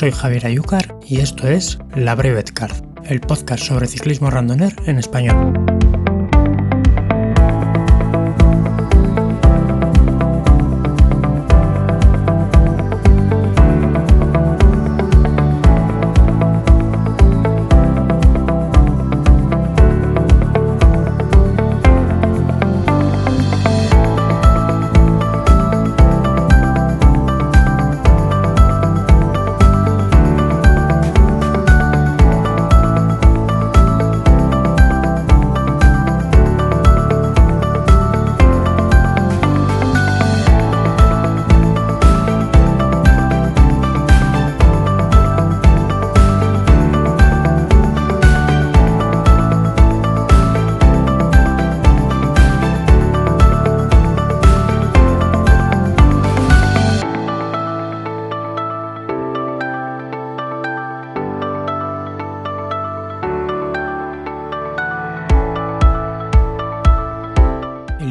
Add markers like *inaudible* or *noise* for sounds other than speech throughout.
soy Javier Ayúcar y esto es La Brevet Card, el podcast sobre ciclismo randoner en español.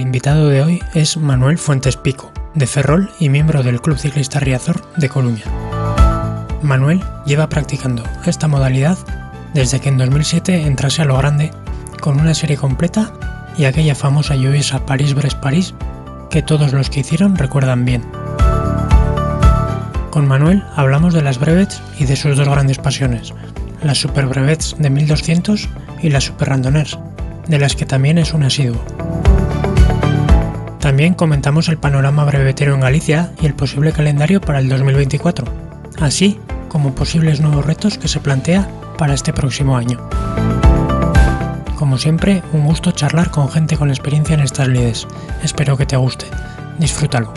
Invitado de hoy es Manuel Fuentes Pico, de Ferrol y miembro del Club Ciclista Riazor de Coruña. Manuel lleva practicando esta modalidad desde que en 2007 entrase a lo grande con una serie completa y aquella famosa lluviosa París-Brest-París que todos los que hicieron recuerdan bien. Con Manuel hablamos de las brevets y de sus dos grandes pasiones, las super brevets de 1200 y las super randonneurs, de las que también es un asiduo. También comentamos el panorama brevetero en Galicia y el posible calendario para el 2024, así como posibles nuevos retos que se plantea para este próximo año. Como siempre, un gusto charlar con gente con experiencia en estas lides. Espero que te guste. Disfrútalo.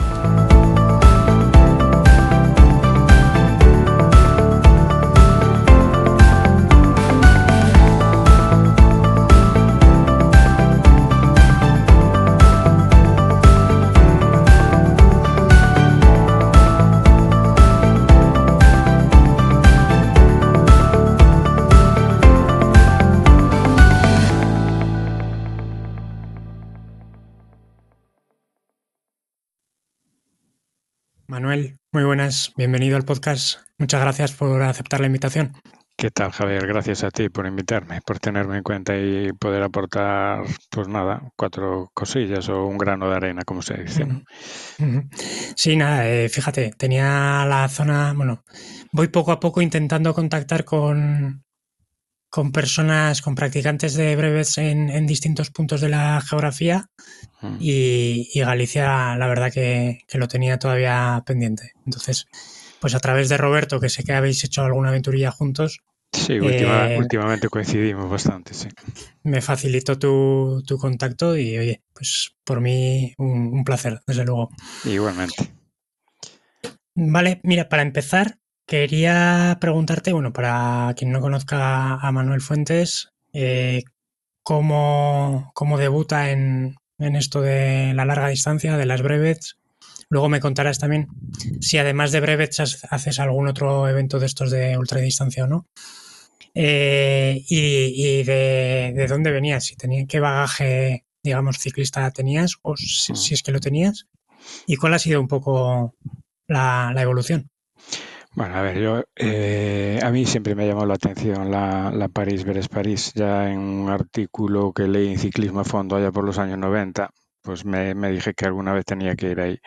Buenas, bienvenido al podcast. Muchas gracias por aceptar la invitación. ¿Qué tal, Javier? Gracias a ti por invitarme, por tenerme en cuenta y poder aportar, pues nada, cuatro cosillas o un grano de arena, como se dice. Sí, nada, eh, fíjate, tenía la zona, bueno, voy poco a poco intentando contactar con, con personas, con practicantes de breves en, en distintos puntos de la geografía Mm. y, y Galicia, la verdad que, que lo tenía todavía pendiente. Entonces, pues a través de Roberto, que sé que habéis hecho alguna aventurilla juntos, Sí, última- Eh, últimamente coincidimos bastante, sí. me facilitó tu, tu contacto y oye, pues por mí un, un placer, desde luego. Igualmente. Vale, mira, para empezar, quería preguntarte, bueno, para quien no conozca a Manuel Fuentes, eh, ¿cómo, cómo debuta en, en esto de la larga distancia, de las brevets? Luego me contarás también si además de brevets haces algún otro evento de estos de ultradistancia o no. Eh, y y de, de dónde venías, si tenía, qué bagaje, digamos, ciclista tenías, o si, si es que lo tenías, y cuál ha sido un poco la, la evolución. Bueno, a ver, yo, eh, a mí siempre me llamó la atención la, la París-Brest-París. Ya en un artículo que leí en Ciclismo a Fondo allá por los años 90, pues me, me dije que alguna vez tenía que ir ahí.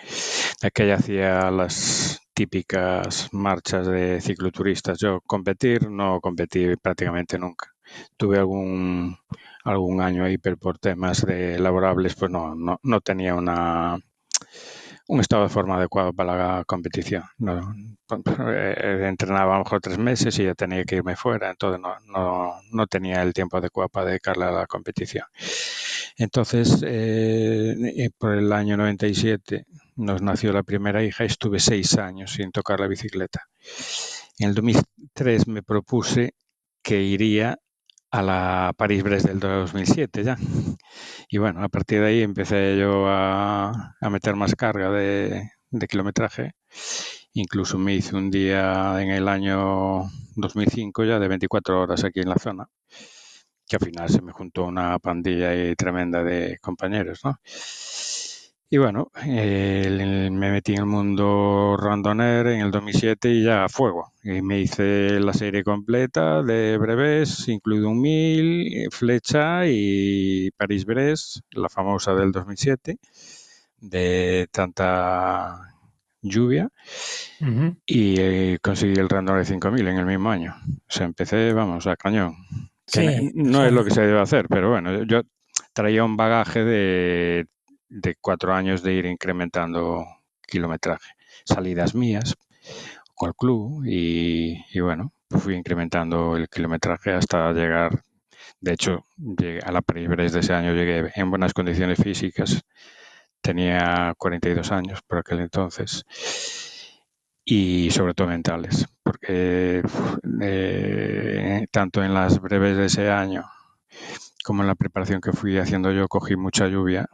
Aquella hacía las típicas marchas de cicloturistas. Yo competir, no competí prácticamente nunca. Tuve algún, algún año ahí, pero por temas de laborables, pues no, no, no tenía una, un estado de forma adecuado para la competición. No, eh, entrenaba a lo mejor tres meses y ya tenía que irme fuera, entonces no, no, no tenía el tiempo adecuado para dedicarle a la competición. Entonces, eh, por el año 97 nos nació la primera hija y estuve seis años sin tocar la bicicleta. En el 2003 me propuse que iría a la París-Brest del 2007 ya. Y bueno, a partir de ahí empecé yo a, meter más carga de, kilometraje. Incluso me hice un día en el año 2005 ya de 24 horas aquí en la zona, que al final se me juntó una pandilla tremenda de compañeros, ¿no? Y bueno, me metí en el mundo randoner en el 2007 y ya a fuego. Y me hice la serie completa de breves, incluido un mil, flecha y París-Brest, la famosa del 2007, de tanta lluvia. Y eh, conseguí el randoner de 5000 en el mismo año. O sea, empecé, vamos, a cañón. no es lo que se debe hacer, pero bueno, yo traía un bagaje de de cuatro años de ir incrementando kilometraje. Salidas mías con el club y, bueno, fui incrementando el kilometraje hasta llegar, de hecho, llegué a la París de ese año llegué en buenas condiciones físicas, tenía 42 años por aquel entonces y sobre todo mentales, porque eh, tanto en las breves de ese año como en la preparación que fui haciendo yo cogí mucha lluvia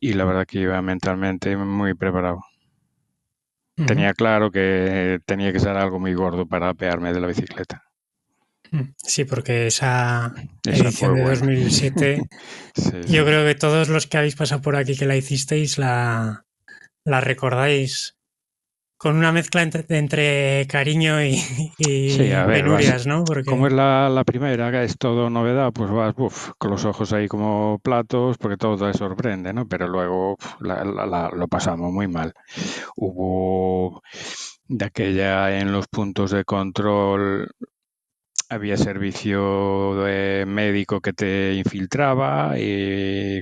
y la verdad que iba mentalmente muy preparado. Tenía claro que tenía que ser algo muy gordo para apearme de la bicicleta. Sí, porque esa, edición de 2007, *laughs* yo creo que todos los que habéis pasado por aquí que la hicisteis la, la recordáis con una mezcla entre, cariño y, penurias, ¿no? Como es la, primera, es todo novedad, pues vas con los ojos ahí como platos, porque todo te sorprende, ¿no? Pero luego lo pasamos muy mal. Hubo de aquella en los puntos de control había servicio de médico que te infiltraba y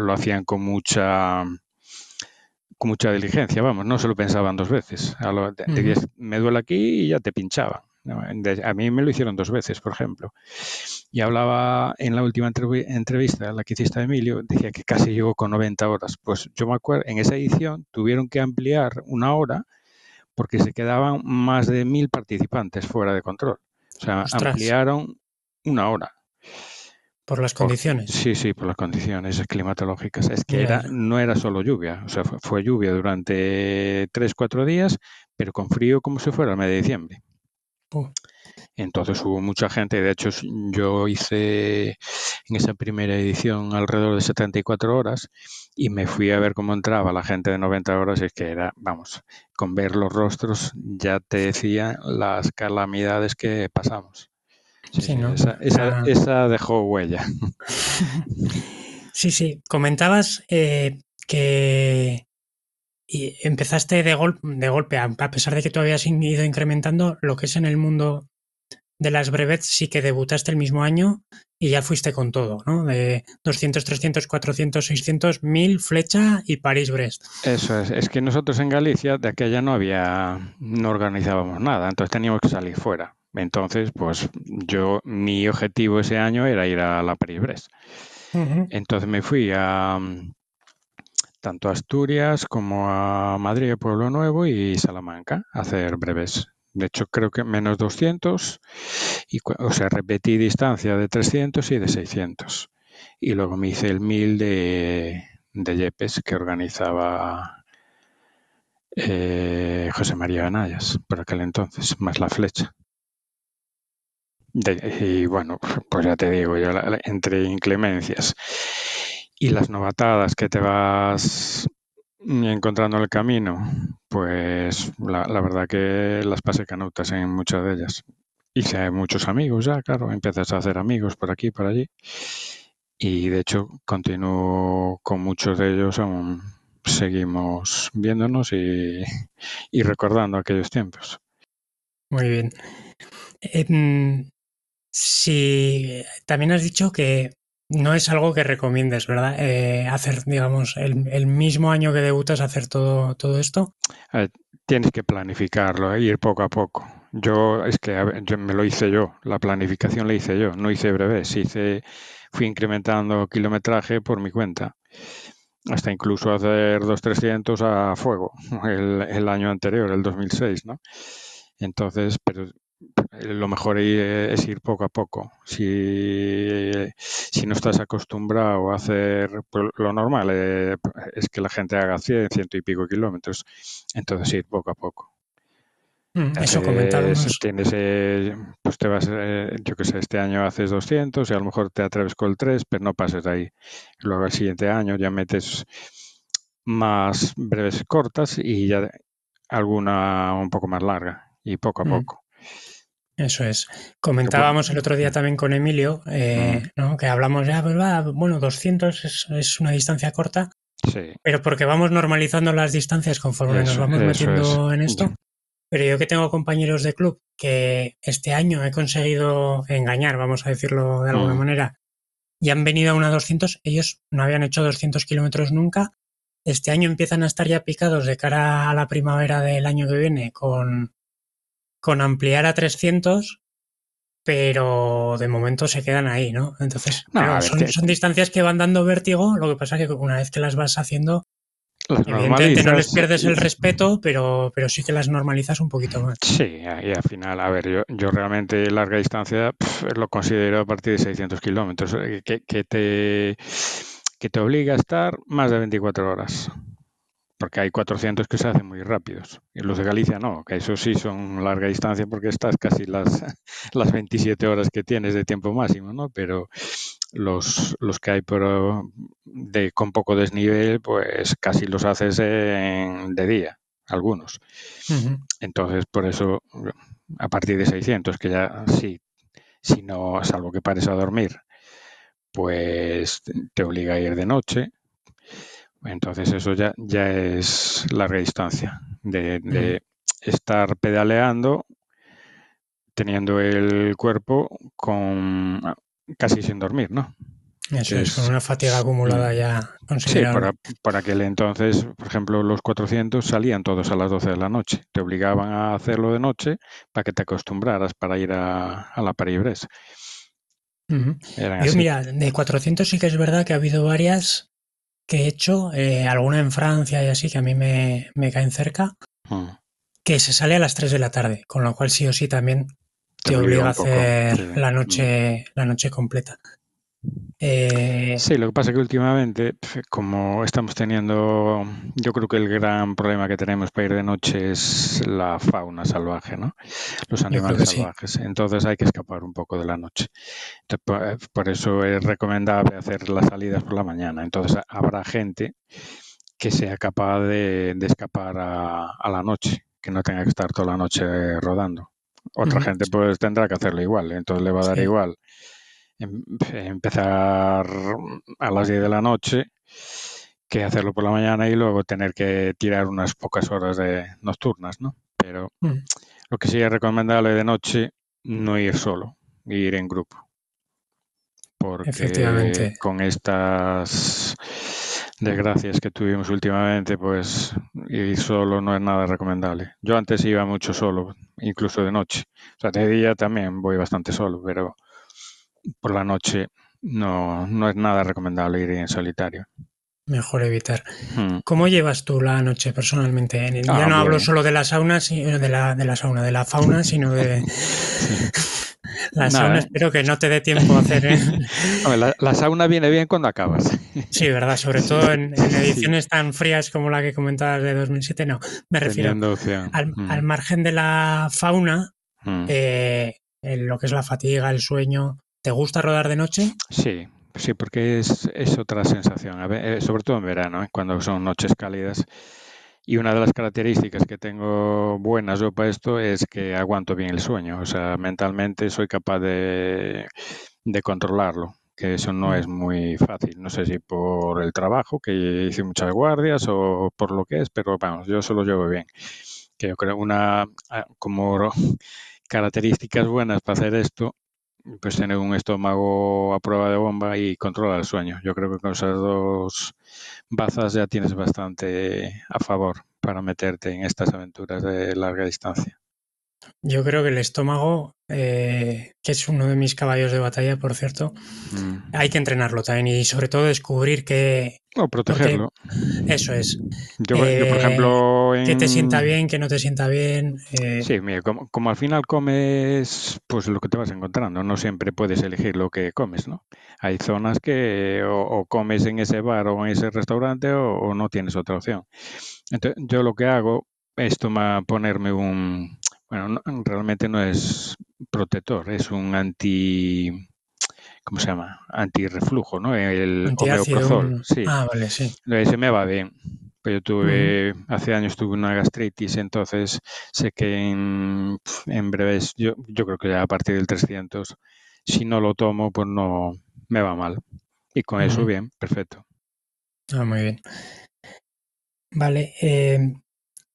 lo hacían con mucha con mucha diligencia, vamos, no se lo pensaban dos veces. A lo, me duele aquí y ya te pinchaban. A mí me lo hicieron dos veces, por ejemplo. Y hablaba en la última entrevista, la que hiciste a Emilio, decía que casi llegó con 90 horas. Pues yo me acuerdo, en esa edición tuvieron que ampliar una hora porque se quedaban más de mil participantes fuera de control. O sea, ampliaron una hora. Por las condiciones. sí, sí, por las condiciones climatológicas. Es que era, no era solo lluvia, o sea, fue, lluvia durante tres, cuatro días, pero con frío como si fuera el mes de diciembre. Entonces hubo mucha gente, de hecho yo hice en esa primera edición alrededor de 74 horas y me fui a ver cómo entraba la gente de 90 horas y es que era, vamos, con ver los rostros ya te decía las calamidades que pasamos. Sí, esa, dejó huella. *laughs* Sí, sí. Comentabas eh, que empezaste de, de golpe, a, pesar de que tú habías ido incrementando lo que es en el mundo de las brevets, sí que debutaste el mismo año y ya fuiste con todo, ¿no? De 200, 300, 400, 600, 1000, flecha y París-Brest. Eso es. Es que nosotros en Galicia de aquella no había, no organizábamos nada, entonces teníamos que salir fuera. Entonces, pues yo, mi objetivo ese año era ir a la París-Brest. Entonces me fui a tanto a Asturias como a Madrid, Pueblo Nuevo y Salamanca a hacer breves. De hecho, creo que menos 200, y, o sea, repetí distancia de 300 y de 600. Y luego me hice el 1000 de, de Yepes que organizaba eh, José María Anayas por aquel entonces, más la flecha y bueno, *laughs* pues ya te digo, yo entre inclemencias y las novatadas que te vas encontrando en el camino, pues la, verdad que las pasé canutas en muchas de ellas. Hice muchos amigos ya, claro, empiezas a hacer amigos por aquí, por allí. Y de hecho continúo con muchos de ellos, aún seguimos viéndonos y, y recordando aquellos tiempos. Muy bien. Sí, también has dicho que no es algo que recomiendes, ¿verdad? Eh, hacer, digamos, el, mismo año que debutas, hacer todo, todo esto. Eh, tienes que planificarlo, eh, ir poco a poco. Yo, es que me lo hice yo, la planificación la hice yo, no hice breves, hice, fui incrementando kilometraje por mi cuenta hasta incluso hacer 2.300 a fuego *laughs* el, el, año anterior, el 2006, ¿no? Entonces, pero lo mejor es ir poco a poco. Si, si no estás acostumbrado a hacer pues, lo normal, eh, es que la gente haga 100, ciento y pico kilómetros, entonces ir poco a poco. Mm, eso comentábamos. Tienes, eh, pues te vas, eh, yo que sé, este año haces 200 y a lo mejor te atreves con el 3, pero no pases de ahí. Luego el siguiente año ya metes más breves cortas y ya alguna un poco más larga y poco a mm. poco. Eso es. Comentábamos el otro día también con Emilio, eh, mm. ¿no? que hablamos ya, bueno, 200 es, es, una distancia corta, sí. pero porque vamos normalizando las distancias conforme eso, nos vamos metiendo es. en esto. Pero yo que tengo compañeros de club que este año he conseguido engañar, vamos a decirlo de alguna mm. manera, y han venido a una 200, ellos no habían hecho 200 kilómetros nunca. Este año empiezan a estar ya picados de cara a la primavera del año que viene con, con ampliar a 300, pero de momento se quedan ahí, ¿no? Entonces, No, claro, son, distancias que van dando vértigo, lo que pasa es que una vez que las vas haciendo, Las evidentemente no les pierdes el respeto, pero, pero sí que las normalizas un poquito más. Sí, y al final, a ver, yo, yo realmente larga distancia lo considero a partir de 600 kilómetros, eh, que, que te, que te obliga a estar más de 24 horas. Porque hay 400 que se hacen muy rápidos. Y los de Galicia no, que eso sí son larga distancia porque estás casi las, *laughs* las 27 horas que tienes de tiempo máximo, ¿no? Pero los, los que hay por, de, con poco desnivel, pues casi los haces en- de día, algunos. Entonces, por eso, a partir de 600, que ya sí, si no, salvo que pares a dormir, pues te obliga a ir de noche. Entonces, eso ya, ya es larga distancia, de, de estar pedaleando, teniendo el cuerpo con casi sin dormir, ¿no? Eso es, con una fatiga acumulada ya Sí, considerable. para, para aquel entonces, por ejemplo, los 400 salían todos a las 12 de la noche. Te obligaban a hacerlo de noche para que te acostumbraras para ir a, a la Yo, así. mira, de 400 sí que es verdad que ha habido varias que he hecho, eh, alguna en Francia y así, que a mí me, me caen cerca, Mm. que se sale a las 3 de la tarde, con lo cual sí o sí también Te te obliga obliga a hacer la Mm. noche, la noche completa. Eh, Sí, lo que pasa es que últimamente, como estamos teniendo, yo creo que el gran problema que tenemos para ir de noche es la fauna salvaje, ¿no? Los animales sí. salvajes. Entonces hay que escapar un poco de la noche. Entonces, por, eh, por eso es recomendable hacer las salidas por la mañana. Entonces habrá gente que sea capaz de, de escapar a, a la noche, que no tenga que estar toda la noche rodando. Otra gente pues tendrá que hacerlo igual, entonces le va a dar Sí. igual empezar a las 10 de la noche que hacerlo por la mañana y luego tener que tirar unas pocas horas de nocturnas, ¿no? Pero Mm. lo que sí es recomendable de noche, no ir solo, ir en grupo. Porque Efectivamente. con estas desgracias que tuvimos últimamente, pues ir solo no es nada recomendable. Yo antes iba mucho solo, incluso de noche. O sea, de día también voy bastante solo, pero por la noche no, no es nada recomendable ir en solitario. Mejor evitar. Hmm. ¿Cómo llevas tú la noche personalmente? En- Ah, Ya no hablo solo de la sauna, de la, de la sauna, de la fauna, sino de Sí. *laughs* *laughs* la Nada, sauna. ¿eh? Espero que no te dé tiempo a hacer. ¿eh? *laughs* La, la sauna viene bien cuando acabas. Sí, ¿verdad? Sobre todo en, en Sí, ediciones tan frías como la que comentabas de 2007. No, me refiero al, al margen de la fauna, eh, en lo que es la fatiga, el sueño. ¿Te gusta rodar de noche? Sí, sí, porque es, es otra sensación, a ver, eh, sobre todo en verano, ¿eh? cuando son noches cálidas. Y una de las características que tengo buenas yo para esto es que aguanto bien el sueño, o sea, mentalmente soy capaz de, de controlarlo, que eso no es Mm, muy fácil. No sé si por el trabajo, que hice muchas guardias, o por lo que es, pero vamos, yo eso lo llevo bien. Que yo creo una, ah, como características buenas para hacer esto pues tener un estómago a prueba de bomba y controlar el sueño. Yo creo que con esas dos bazas ya tienes bastante a favor para meterte en estas aventuras de larga distancia. Yo creo que el estómago, eh, que es uno de mis caballos de batalla, por cierto, Mm. hay que entrenarlo también y sobre todo descubrir que O protegerlo. eso es, Yo, yo, por eh, ejemplo, que te en- sienta bien, que no te sienta bien. eh, Sí, mira, como, como al final comes pues lo que te vas encontrando, no siempre puedes elegir lo que comes, ¿no? Hay zonas que o, o comes en ese bar o en ese restaurante o, o no tienes otra opción. Entonces, yo lo que hago es tomar, ponerme un, bueno, no- realmente no es protector, es un anti, ¿cómo se llama? Antirreflujo, ¿no? El omeprazol, un- sí. Ah, vale, sí. Ese me va bien. Pues yo tuve, hace años tuve una gastritis, entonces sé que en, en breves, yo, yo creo que ya a partir del 300, si no lo tomo, pues no me va mal. Y con eso, bien, perfecto. Ah, muy bien. Vale, eh,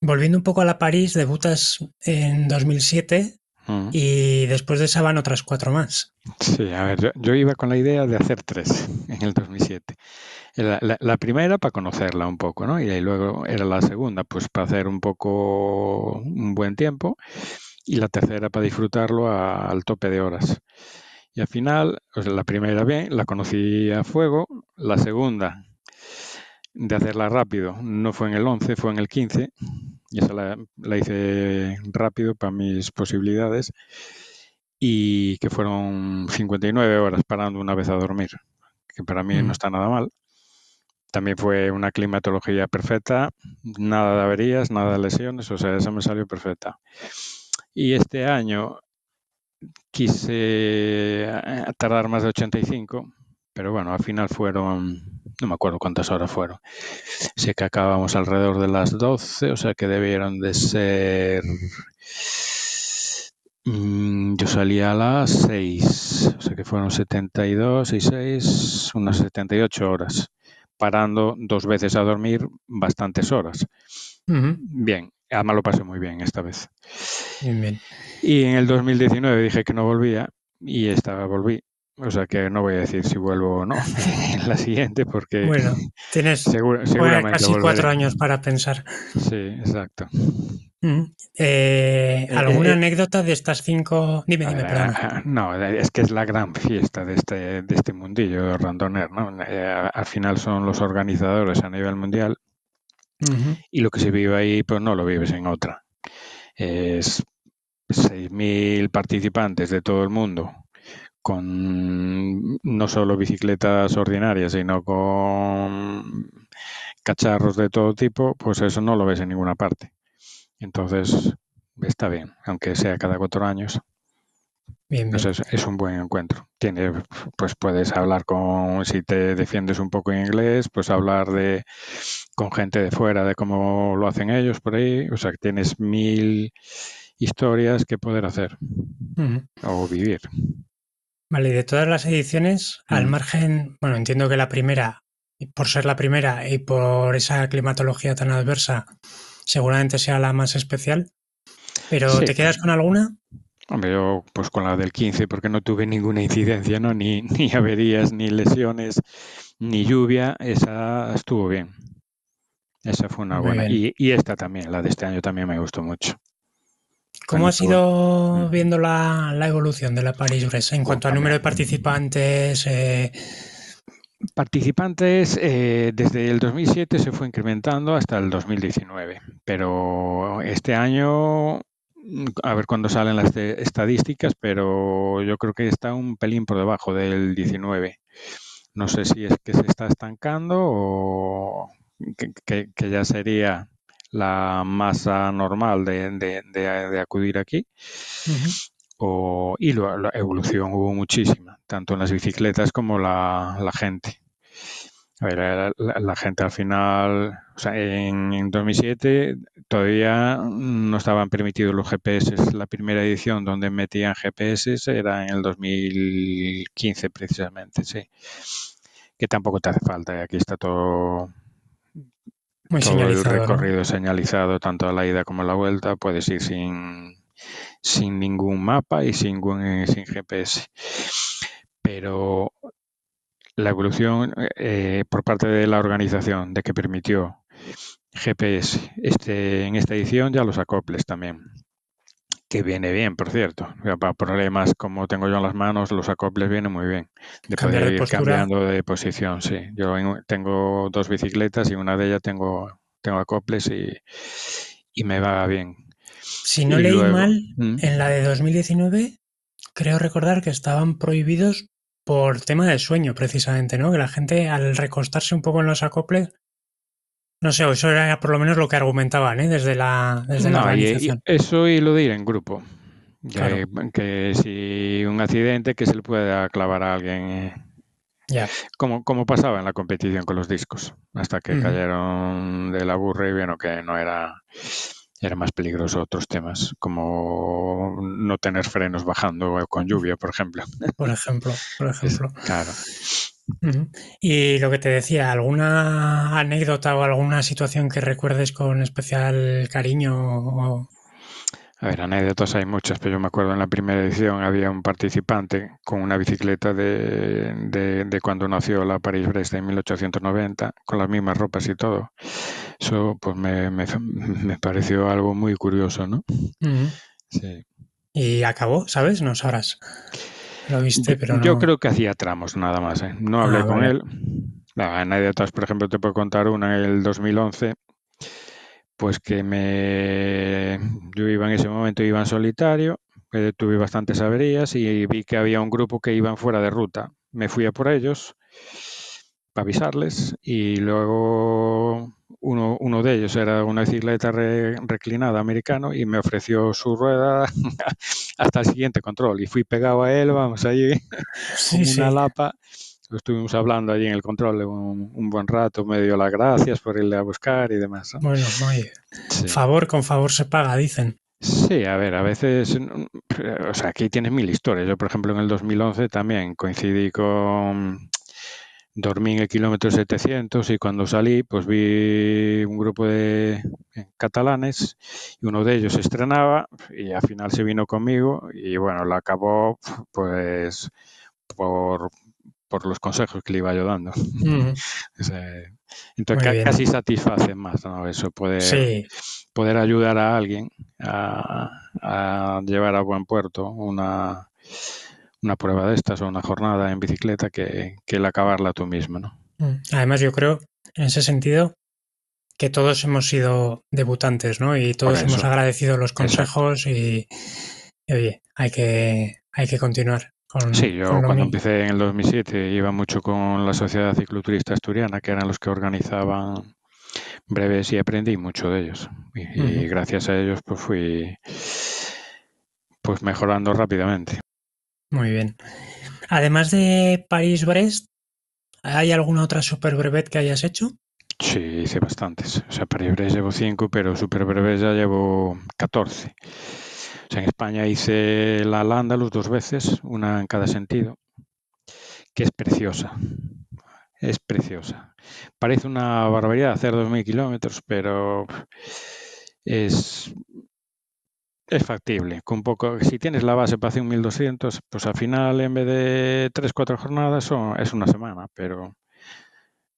volviendo un poco a la París, debutas en 2007 Mm. y después de esa van otras cuatro más. Sí, a ver, yo, yo iba con la idea de hacer tres *laughs* en el 2007. La, la- la primera para conocerla un poco, ¿no? Y ahí luego era la segunda, pues para hacer un poco un buen tiempo. Y la tercera para disfrutarlo a- al tope de horas. Y al final, pues la primera bien, la conocí a fuego. La segunda, de hacerla rápido, no fue en el 11, fue en el 15. Y esa la, la hice rápido para mis posibilidades. Y que fueron 59 horas parando una vez a dormir, que para mí Mm. no está nada mal. También fue una climatología perfecta, nada de averías, nada de lesiones, o sea, esa me salió perfecta. Y este año quise eh, tardar más de 85, pero bueno, al final fueron, no me acuerdo cuántas horas fueron. Sé que acabamos alrededor de las 12, o sea que debieron de ser... mm, Yo salí a las 6, o sea que fueron 72 y 6, unas 78 horas, parando dos veces a dormir bastantes horas. Bien, además lo pasé muy bien esta vez. Bien, bien. Y en el 2019 dije que no volvía y esta volví. O sea que no voy a decir si vuelvo o no *laughs* en la siguiente porque Bueno, tienes segura- seguramente casi volveré. cuatro años para pensar. Sí, exacto. Mm. Eh, Eh, ¿Alguna eh, anécdota de estas cinco? Dime, dime, ver, perdona. ah, no, es que es la gran fiesta de este, de este mundillo randoner, ¿no? Eh, al final son los organizadores a nivel mundial y lo que se vive ahí, pues no lo vives en otra. Es 6.000 participantes de todo el mundo, con no solo bicicletas ordinarias, sino con cacharros de todo tipo, pues eso no lo ves en ninguna parte. Entonces, está bien, aunque sea cada cuatro años. Bien, bien. es, es un buen encuentro. Tiene, pues puedes hablar con, si te defiendes un poco en inglés, pues hablar de con gente de fuera de cómo lo hacen ellos por ahí. O sea que tienes mil historias que poder hacer o vivir. Vale, y de todas las ediciones, al margen, bueno, entiendo que la primera, por ser la primera y por esa climatología tan adversa, seguramente sea la más especial. Pero Sí. ¿te quedas con alguna? Hombre, yo pues con la del 15 porque no tuve ninguna incidencia, ¿no? Ni, *laughs* ni averías, ni lesiones, ni lluvia. Esa estuvo bien. Esa fue una buena. y esta también, la de este año también me gustó mucho. ¿Cómo has Cuando ido Mm. viendo la, la evolución de la París-Brest en Oh, cuanto al número de participantes? eh, Participantes eh, desde el 2007 se fue incrementando hasta el 2019, pero este año, mm, a ver cuándo salen las estadísticas, pero yo creo que está un pelín por debajo del 19. No sé si es que se está estancando o que, que- que ya sería la masa normal de, de- de- de acudir aquí. O, y lo- la evolución hubo muchísima, tanto en las bicicletas como la, la gente. A ver, la, la- la gente al final, o sea, en, en 2007 todavía no estaban permitidos los GPS. La primera edición donde metían GPS era en el 2015 precisamente, sí. Que tampoco te hace falta, y aquí está todo, Muy todo el señalizado, ¿no? recorrido señalizado, tanto a la ida como a la vuelta. Puedes ir sin, sin ningún ningún mapa y sin, sin GPS. Pero la evolución eh, por parte de la organización de que permitió GPS este, en esta edición ya los acoples también que viene bien, por cierto. Para problemas como tengo yo en las manos, los acoples vienen muy bien. De poder ir cambiando de posición, sí. Yo tengo dos bicicletas y una de ellas tengo, tengo acoples y, y me va bien. Si no leí mal, ¿Mm? en la de 2019 creo recordar que estaban prohibidos por tema de sueño, precisamente, ¿no? Que la gente al recostarse un poco en los acoples no sé, eso era por lo menos lo que argumentaban ¿eh? desde la, desde la organización. eso y lo de ir en grupo. Que, si un accidente que se le pueda clavar a alguien. Ya. Como, como pasaba en la competición con los discos, hasta que cayeron de la burra y vieron que no era, era más peligroso otros temas, como no tener frenos bajando con lluvia, por ejemplo. Por ejemplo, por ejemplo. claro. Y lo que te decía, ¿alguna anécdota o alguna situación que recuerdes con especial cariño? A ver, anécdotas hay muchas, pero yo me acuerdo en la primera edición había un participante con una bicicleta de, de, cuando nació la París-Brest en 1890, con las mismas ropas y todo. Eso pues me, me, pareció algo muy curioso, ¿no? Sí. Y acabó, ¿sabes? No sabrás. Lo viste, pero Yo creo que hacía tramos nada más. ¿eh? No hablé ah, con él. Nada, en anécdotas, por ejemplo, te puedo contar una en el 2011. Pues que me. Yo iba en ese momento, iba en solitario, eh, tuve bastantes averías y vi que había un grupo que iban fuera de ruta. Me fui a por ellos para avisarles y luego uno, uno, de ellos era una bicicleta reclinada americano y me ofreció su rueda *laughs* hasta el siguiente control y fui pegado a él, vamos, allí *laughs* con una lapa. Estuvimos hablando allí en el control un, buen rato, me dio las gracias por irle a buscar y demás. Bueno, favor con favor se paga, dicen. Sí, a ver, a veces, o sea, aquí tienes mil historias. Yo, por ejemplo, en el 2011 también coincidí con dormí en el kilómetro 700 y cuando salí pues vi un grupo de catalanes y uno de ellos estrenaba y al final se vino conmigo y bueno, la acabó pues por, los consejos que le iba yo dando. *laughs* Entonces casi satisface más ¿no? eso, poder, poder ayudar a alguien a, a llevar a buen puerto una una prueba de estas o una jornada en bicicleta que, el acabarla tú mismo, ¿no? Mm. Además, yo creo, en ese sentido, que todos hemos sido debutantes, ¿no? Y todos hemos agradecido los consejos y, oye, hay que, hay que continuar. Con, sí, yo cuando empecé en el 2007 iba mucho con la Sociedad Cicloturista Asturiana, que eran los que organizaban breves y aprendí mucho de ellos. Y, y gracias a ellos pues fui pues mejorando rápidamente. Muy bien. Además de París-Brest, ¿hay alguna otra super brevet que hayas hecho? Sí, hice bastantes. O sea, París-Brest llevo cinco, pero super brevet ya llevo 14. O sea, en España hice la Al-Ándalus dos veces, una en cada sentido, que es preciosa. Es preciosa. Parece una barbaridad hacer 2.000 kilómetros, pero es es factible. Con poco, si tienes la base para hacer un 1200, pues al final en vez de 3-4 jornadas son, es una semana, pero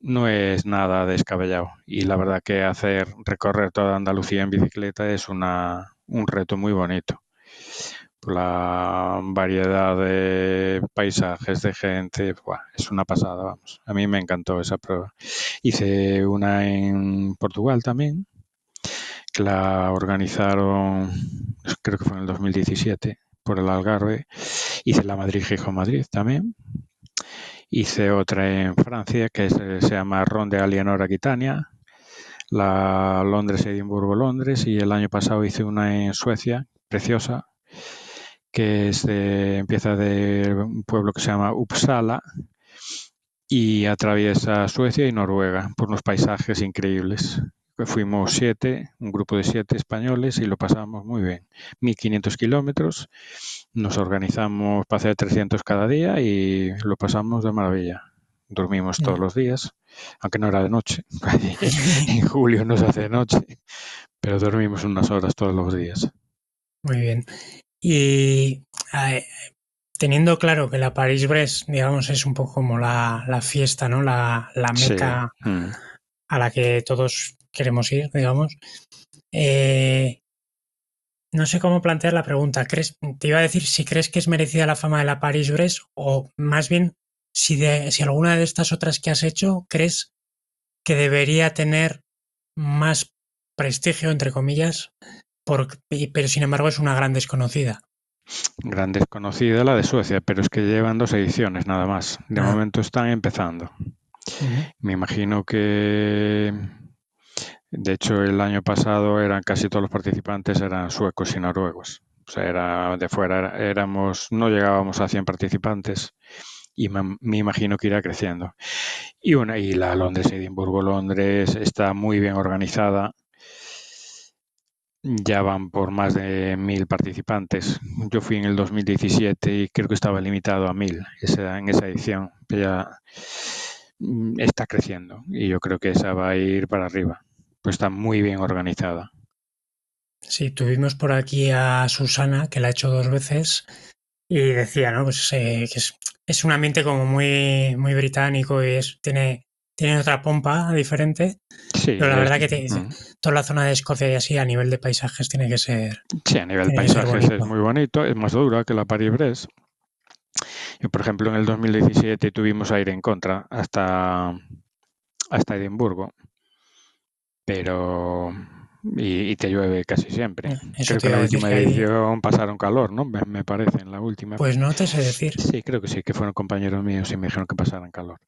no es nada descabellado. Y la verdad que hacer recorrer toda Andalucía en bicicleta es una, un reto muy bonito. la variedad de paisajes, de gente, es una pasada, vamos. A mí me encantó esa prueba. Hice una en Portugal también, la organizaron, creo que fue en el 2017, por el Algarve. Hice la Madrid-Gijón-Madrid también. Hice otra en Francia que se llama Ronde Alienor Aquitania, la Londres-Edimburgo-Londres y el año pasado hice una en Suecia, preciosa, que es empieza de un pueblo que se llama Uppsala y atraviesa Suecia y Noruega por unos paisajes increíbles fuimos siete, un grupo de siete españoles y lo pasamos muy bien. 1500 kilómetros, nos organizamos para hacer 300 cada día y lo pasamos de maravilla. Dormimos todos los días, aunque no era de noche. *laughs* en julio no se hace de noche, pero dormimos unas horas todos los días. Muy bien. Y eh, teniendo claro que la París-Brest, digamos, es un poco como la, la fiesta, ¿no? La, la meta Sí. Mm. a la que todos queremos ir, digamos. Eh, no sé cómo plantear la pregunta. ¿Crees, te iba a decir si crees que es merecida la fama de la París-Brest o más bien si, de, si alguna de estas otras que has hecho crees que debería tener más prestigio, entre comillas, por, pero sin embargo es una gran desconocida. Gran desconocida la de Suecia, pero es que llevan dos ediciones nada más. De Ah. momento están empezando. Me imagino que, de hecho, el año pasado eran casi todos los participantes eran suecos y noruegos. O sea, era de fuera, era- éramos, no llegábamos a 100 participantes y me, imagino que irá creciendo. Y una, y la Londres-Edimburgo-Londres está muy bien organizada. Ya van por más de mil participantes. Yo fui en el 2017 y creo que estaba limitado a mil en esa edición. Ya mm, está creciendo y yo creo que esa va a ir para arriba. Pues está muy bien organizada. Sí, tuvimos por aquí a Susana, que la ha hecho dos veces, y decía, ¿no? Pues eh, que es, es un ambiente como muy, muy británico y es, tiene, tiene otra pompa diferente. Sí, Pero la es- verdad que te- mm. Toda la zona de Escocia y así a nivel de paisajes tiene que ser. Sí, a nivel ser paisajes es muy bonito, es más dura que la París-Brest. Yo, por ejemplo, en el 2017 tuvimos aire en contra hasta, hasta Edimburgo, pero y, y te llueve casi siempre. Eso Creo que iba la última ahí- edición pasaron calor, ¿no? Me, me parece, en la última. Pues no te sé decir. Sí, creo que sí, que fueron compañeros míos y me dijeron que pasaran calor.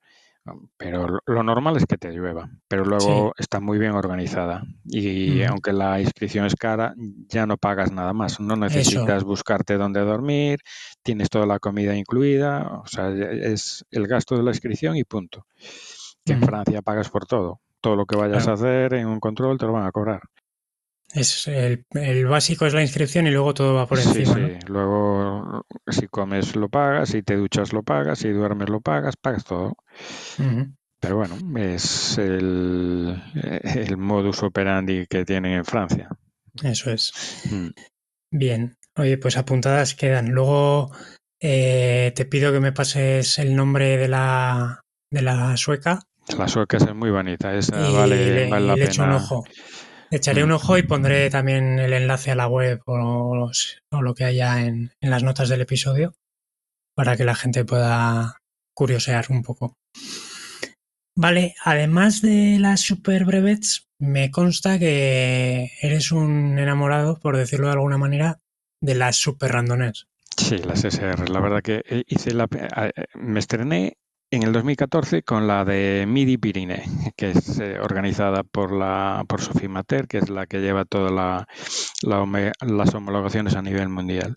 Um, Pero lo, lo normal es que te llueva, pero luego está muy bien organizada y Ujú. aunque la inscripción es cara, ya no pagas nada más, no necesitas buscarte dónde dormir, tienes toda la comida incluida, o sea, es el gasto de la inscripción y punto. Que en Ujú. Francia pagas por todo, todo lo que vayas Claro. a hacer en un control te lo van a cobrar. Es el, el básico es la inscripción y luego todo va por encima. sí. ¿no? Luego, si comes lo pagas, si te duchas lo pagas, si duermes lo pagas, pagas todo. Pero bueno, es el, el modus operandi que tienen en Francia. Eso es. Mm. Bien. Oye, pues apuntadas quedan. Luego eh, te pido que me pases el nombre de la, de la sueca La sueca es muy bonita, esa y vale, le, vale y la le echo un pena. ojo. Le echaré Mm. un ojo y pondré también el enlace a la web o, los- o lo que haya en, en las notas del episodio para que la gente pueda curiosear un poco. Vale, además de las super brevets, me consta que eres un enamorado, por decirlo de alguna manera, de las super randones. Sí, las SR. La verdad que eh, hice la, eh, eh, me estrené en el 2014 con la de Midi Pirine, que es eh, organizada por la por Sophie Mater, que es la que lleva todas la, la home- las homologaciones a nivel mundial.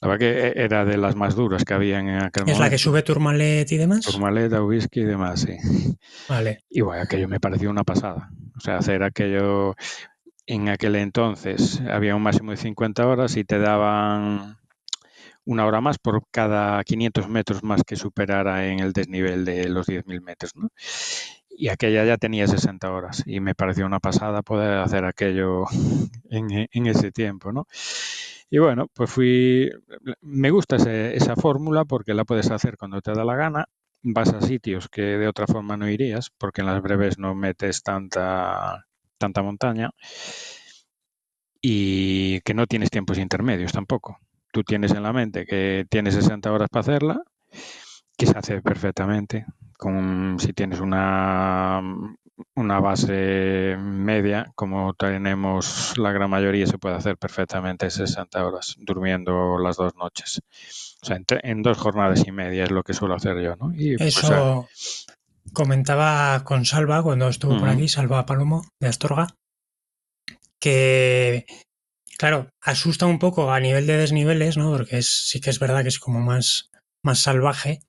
La verdad que eh, era de las más duras que habían en aquel ¿Es la que momento. sube Tourmalet y demás? Tourmalet, whisky y demás, sí. Vale. Y bueno, aquello me pareció una pasada. O sea, hacer aquello en aquel entonces había un máximo de 50 horas y te daban una hora más por cada 500 metros más que superara en el desnivel de los 10.000 metros, ¿no? Y aquella ya tenía 60 horas y me pareció una pasada poder hacer aquello *laughs* en, ese tiempo, ¿no? Y bueno, pues fui, me gusta ese- esa fórmula porque la puedes hacer cuando te da la gana, vas a sitios que de otra forma no irías, porque en las breves no metes tanta, tanta montaña y que no tienes tiempos intermedios tampoco. Tú tienes en la mente que tienes 60 horas para hacerla, que se hace perfectamente, con, si tienes una, una base media, como tenemos la gran mayoría, se puede hacer perfectamente 60 horas, durmiendo las dos noches. O sea, en, en dos jornadas y media es lo que suelo hacer yo, ¿no? Y pues, Eso comentaba con Salva cuando estuvo por aquí, Salva Palomo de Astorga, que, claro, asusta un poco a nivel de desniveles, ¿no? Porque es, sí que es verdad que es como más, más salvaje,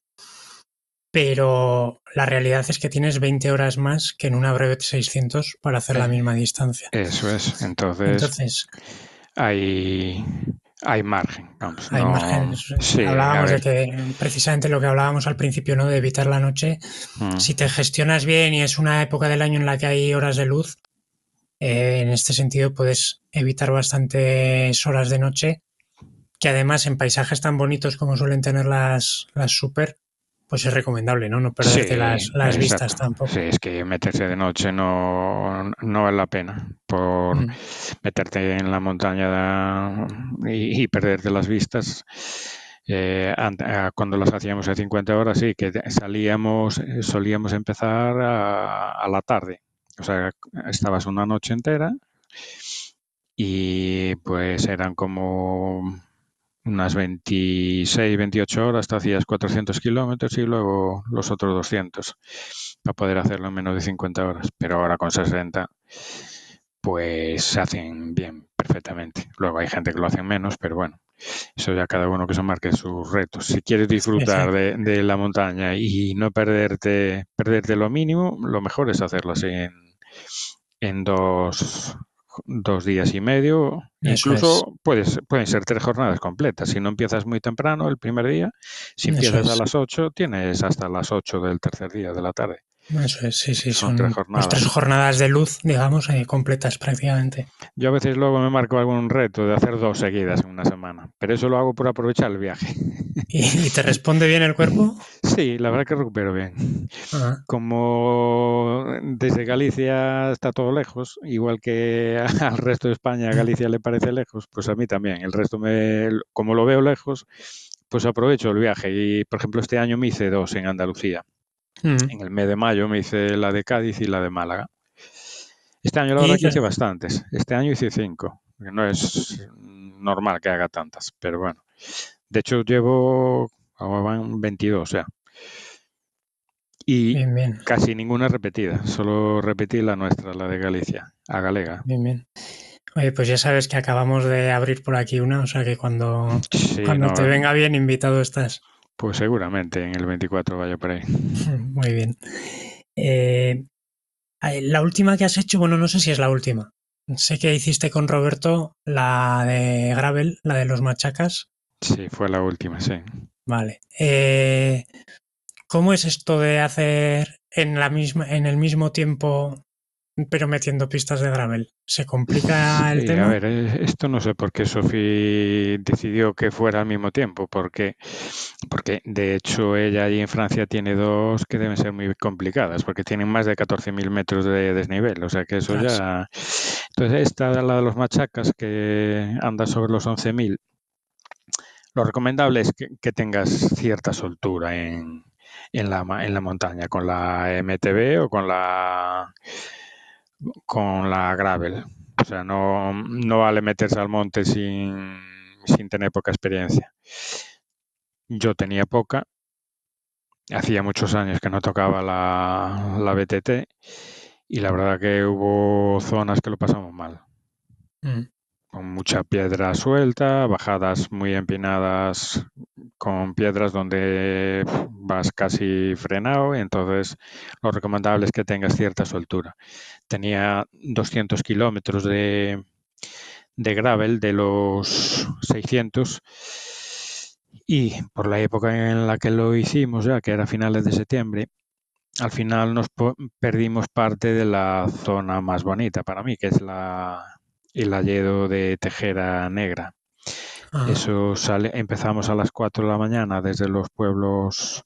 pero la realidad es que tienes 20 horas más que en una Brevet 600 para hacer la Eh, misma distancia. eso es. Entonces, Entonces, hay, hay margen, vamos. hay no- márgenes. Sí, a hablábamos de que precisamente lo que hablábamos al principio, ¿no? De evitar la noche. mm, Si te gestionas bien y es una época del año en la que hay horas de luz, eh, en este sentido puedes evitar bastantes horas de noche que además en paisajes tan bonitos como suelen tener las, las super, pues es recomendable, ¿no? No perderte Sí, las, las vistas tampoco. Sí, es que meterse de noche no, no vale la pena por Mm, meterte en la montaña y, y perderte las vistas. Eh, cuando las hacíamos a 50 horas, sí, que salíamos, solíamos empezar a, a la tarde. O sea, estabas una noche entera y pues eran como unas 26, 28 horas, te hacías 400 kilómetros y luego los otros 200 para poder hacerlo en menos de 50 horas. Pero ahora con 60, pues se hacen bien, perfectamente. Luego hay gente que lo hace menos, pero bueno, eso ya cada uno que se marque sus retos. Si quieres disfrutar de, de la montaña y no perderte, perderte lo mínimo, lo mejor es hacerlo así en, en dos, dos días y medio. eso Incluso puedes, pueden ser tres jornadas completas. Si no empiezas muy temprano el primer día, si eso empiezas a las 8, tienes hasta las 8 del tercer día de la tarde. Eso es, sí, sí, Son tres son tres jornadas. jornadas de luz, digamos, eh, completas prácticamente. Yo a veces luego me marco algún reto de hacer dos seguidas en una semana, pero eso lo hago por aprovechar el viaje. ¿Y, y te responde bien el cuerpo? *laughs* Sí, la verdad que recupero bien. Ah, Como desde Galicia está todo lejos, igual que *laughs* al resto de España Galicia le parece lejos, pues a mí también. El resto me, como lo veo lejos, pues aprovecho el viaje. Y por ejemplo, este año me hice dos en Andalucía. Mm. En el mes de mayo me hice la de Cádiz y la de Málaga. Este año la verdad que hice bastantes. Este año hice cinco. No es normal que haga tantas, pero bueno. De hecho llevo, ahora van 22 ya. Y bien, bien, casi ninguna repetida. Solo repetí la nuestra, la de Galicia, a Galega. bien, bien. Oye, pues ya sabes que acabamos de abrir por aquí una, o sea que cuando, Sí, cuando no, te venga bien, invitado estás. Pues seguramente en el 24 vaya por ahí. *laughs* Muy bien. Eh, eh, la última que has hecho, bueno, no sé si es la última. Sé que hiciste con Roberto la de Gravel, la de los machacas. Sí, fue la última, sí. Vale. Eh, ¿Cómo es esto de hacer en la misma, en el mismo tiempo, pero metiendo pistas de gravel? ¿Se complica el Sí, a tema? ver, eh, esto no sé por qué Sophie decidió que fuera al mismo tiempo, porque, porque de hecho ella allí en Francia tiene dos que deben ser muy complicadas, porque tienen más de 14.000 metros de desnivel, o sea que eso ya... Entonces esta, la de los machacas, que anda sobre los 11.000, lo recomendable es que, que tengas cierta soltura en, en la, en la montaña, con la MTB o con la, con la gravel. O sea, no, no vale meterse al monte sin, sin tener poca experiencia. Yo tenía poca, hacía muchos años que no tocaba la, la BTT y la verdad que hubo zonas que lo pasamos mal. Mm, con mucha piedra suelta, bajadas muy empinadas con piedras donde vas casi frenado, y entonces lo recomendable es que tengas cierta soltura. Tenía 200 kilómetros de, de gravel de los 600 y por la época en la que lo hicimos ya, que era finales de septiembre, al final nos perdimos parte de la zona más bonita para mí, que es la, el alledo de Tejera Negra. ah, Eso sale, empezamos a las 4 de la mañana desde los pueblos.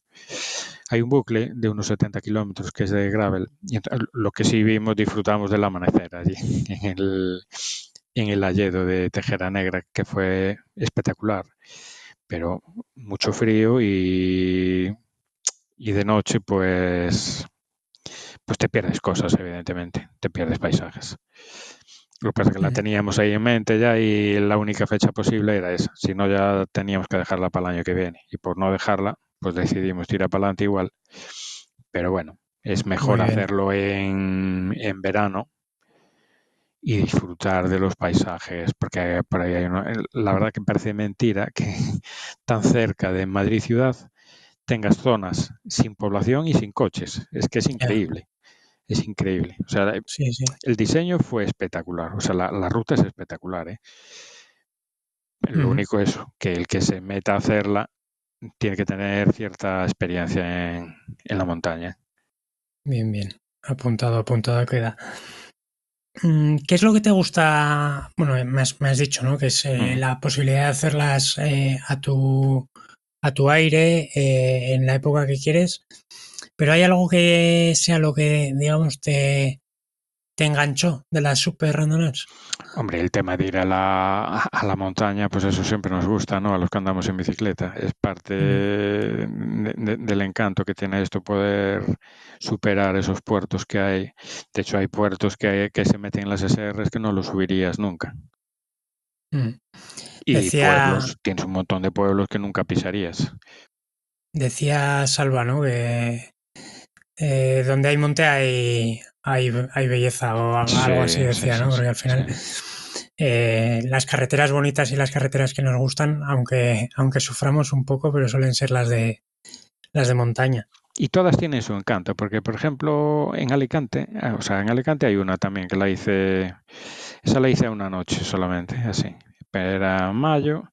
Hay un bucle de unos 70 kilómetros que es de gravel. Y lo que sí vimos, disfrutamos del amanecer allí, *laughs* en el, en el alledo de Tejera Negra, que fue espectacular. Pero mucho frío y, y de noche, pues, pues te pierdes cosas, evidentemente. Te pierdes paisajes. Lo que pasa es que la teníamos ahí en mente ya y la única fecha posible era esa. Si no, ya teníamos que dejarla para el año que viene. Y por no dejarla, pues decidimos tirar para adelante igual. Pero bueno, es mejor hacerlo en, en verano y disfrutar de los paisajes, porque por ahí hay uno- la verdad que parece mentira que *laughs* tan cerca de Madrid ciudad tengas zonas sin población y sin coches. Es que es increíble, es increíble. O sea, sí, sí. el diseño fue espectacular, o sea, la, la ruta es espectacular, ¿eh? Lo Ujú, único es que el que se meta a hacerla tiene que tener cierta experiencia en, en la montaña. Bien, bien. Apuntado, apuntado queda. mm, ¿qué es lo que te gusta? Bueno, me has, dicho, ¿no? Que es eh, Mm. la posibilidad de hacerlas eh, a tu a tu aire eh, en la época que quieres. Pero hay algo que sea lo que, digamos, te, te enganchó de las super randonas. Hombre, el tema de ir a la, a la montaña, pues eso siempre nos gusta, ¿no? A los que andamos en bicicleta. Es parte de- de- del encanto que tiene esto, poder superar esos puertos que hay. De hecho, hay puertos que, hay- que se meten en las SRs que no los subirías nunca. Mm. Y Decía- pueblos, tienes un montón de pueblos que nunca pisarías. Decía Salva, ¿no? Que eh, donde hay monte hay, hay, hay belleza o algo Sí, así sí, decía, sí, ¿no? Porque al final eh, las carreteras bonitas y las carreteras que nos gustan, aunque, aunque suframos un poco, pero suelen ser las de las de montaña. Y todas tienen su encanto, porque por ejemplo en Alicante, ah, o sea, en Alicante hay una también que la hice, esa la hice una noche solamente, así, pero era mayo.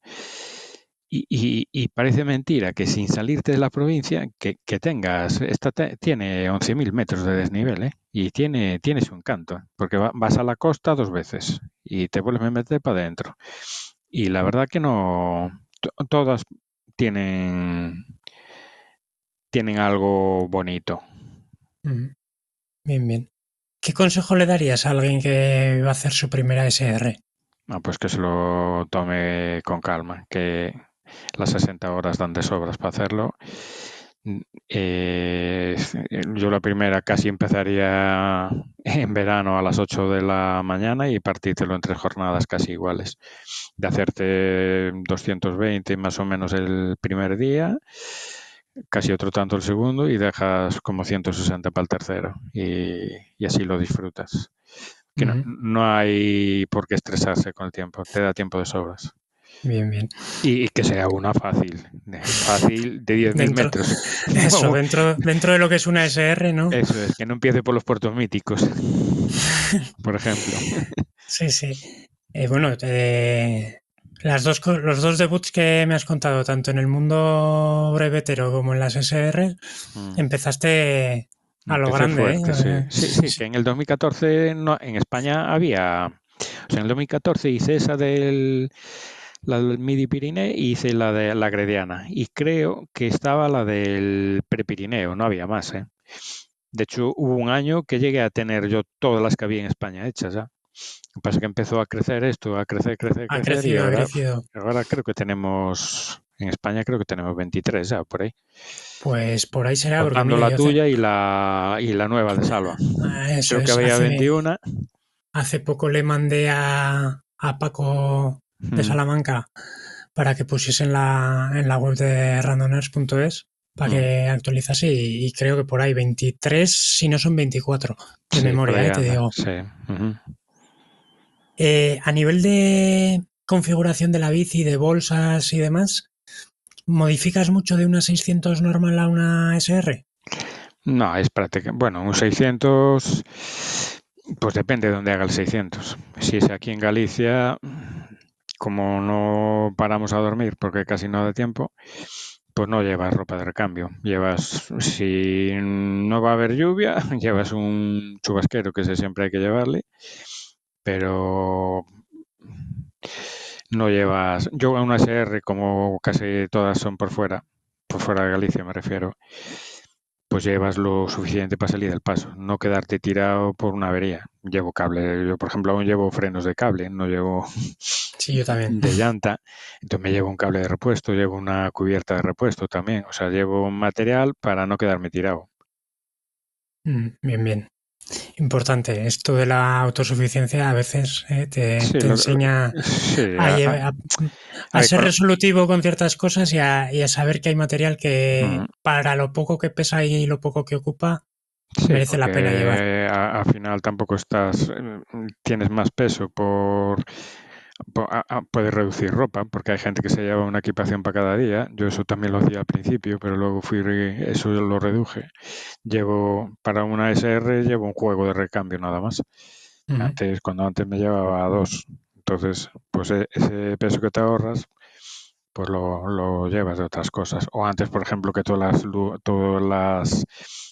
Y, y- y parece mentira que sin salirte de la provincia, que, que tengas, esta te- tiene 11.000 metros de desnivel, ¿eh? Y tiene, tiene su encanto, porque va- vas a la costa dos veces y te vuelves a meter para adentro. Y la verdad que no, to- todas tienen, tienen algo bonito. Mm. Bien, bien. ¿Qué consejo le darías a alguien que va a hacer su primera SR? Ah, pues que se lo tome con calma, que las 60 horas dan de sobras para hacerlo. Eh, yo la primera casi empezaría en verano a las 8 de la mañana y partírtelo en tres jornadas casi iguales. De hacerte 220 más o menos el primer día, casi otro tanto el segundo y dejas como 160 para el tercero y, y así lo disfrutas. Que no, no hay por qué estresarse con el tiempo, te da tiempo de sobras. Bien, bien. Y, y que sea una fácil, fácil de 10.000 Dentro- metros. *laughs* Eso, No, dentro, dentro de lo que es una SR, ¿no? eso es, que no empiece por los puertos míticos, *laughs* por ejemplo. Sí, sí. Eh, bueno, eh, las dos, los dos debuts que me has contado, tanto en el mundo brevetero como en las SR, Mm. empezaste a lo Empecé grande, ¿eh? fuerte, sí. Eh, Sí, sí, que en el 2014 no, en España había, o sea, en el 2014 hice esa del la del Midi Pirineo y hice la de la Grediana y creo que estaba la del Prepirineo, no había más, ¿eh? De hecho, hubo un año que llegué a tener yo todas las que había en España hechas ya. Lo que pasa es que empezó a crecer esto, a crecer, crecer, Ha crecer y crecido, ha ahora, crecido. ahora creo que tenemos, en España creo que tenemos 23 ya por ahí. Pues por ahí será, porque Contando la hace- tuya y la, y la nueva de Salva. Ah, eso Creo que había hace, 21. hace poco le mandé a, a Paco de Mm. Salamanca para que pusiese en la, en la web de randomers.es para Mm. que actualizase y, y creo que por ahí 23, si no son 24, de Sí, memoria, eh, te digo. Sí. Eh, a nivel de configuración de la bici, de bolsas y demás, ¿modificas mucho de una 600 normal a una SR? No, es práctica. Bueno, un 600, pues depende de dónde haga el 600. Si es aquí en Galicia, como no paramos a dormir porque casi no da tiempo, pues no llevas ropa de recambio. Llevas, si no va a haber lluvia, *laughs* llevas un chubasquero que ese siempre hay que llevarle, pero no llevas. Yo a una SR, como casi todas son por fuera, por fuera de Galicia me refiero, pues llevas lo suficiente para salir del paso, no quedarte tirado por una avería. Llevo cable, yo por ejemplo aún llevo frenos de cable, no llevo Sí, yo también. de llanta, entonces me llevo un cable de repuesto, llevo una cubierta de repuesto también, o sea, llevo material para no quedarme tirado. Mm, Bien, bien. Importante. Esto de la autosuficiencia a veces eh, te, Sí, te lo- enseña Sí, a, a- ser resolutivo con ciertas cosas y a, y a saber que hay material que Mm. para lo poco que pesa y lo poco que ocupa, Sí, merece la pena llevar. Al final tampoco estás, eh, tienes más peso por, puedes reducir ropa, porque hay gente que se lleva una equipación para cada día. Yo eso también lo hacía al principio, pero luego fui, eso lo reduje. Llevo, para una SR, llevo un juego de recambio nada más. Antes, cuando antes me llevaba dos. Entonces, pues e- ese peso que te ahorras, pues lo, lo llevas de otras cosas. O antes, por ejemplo, que todas las, todas las,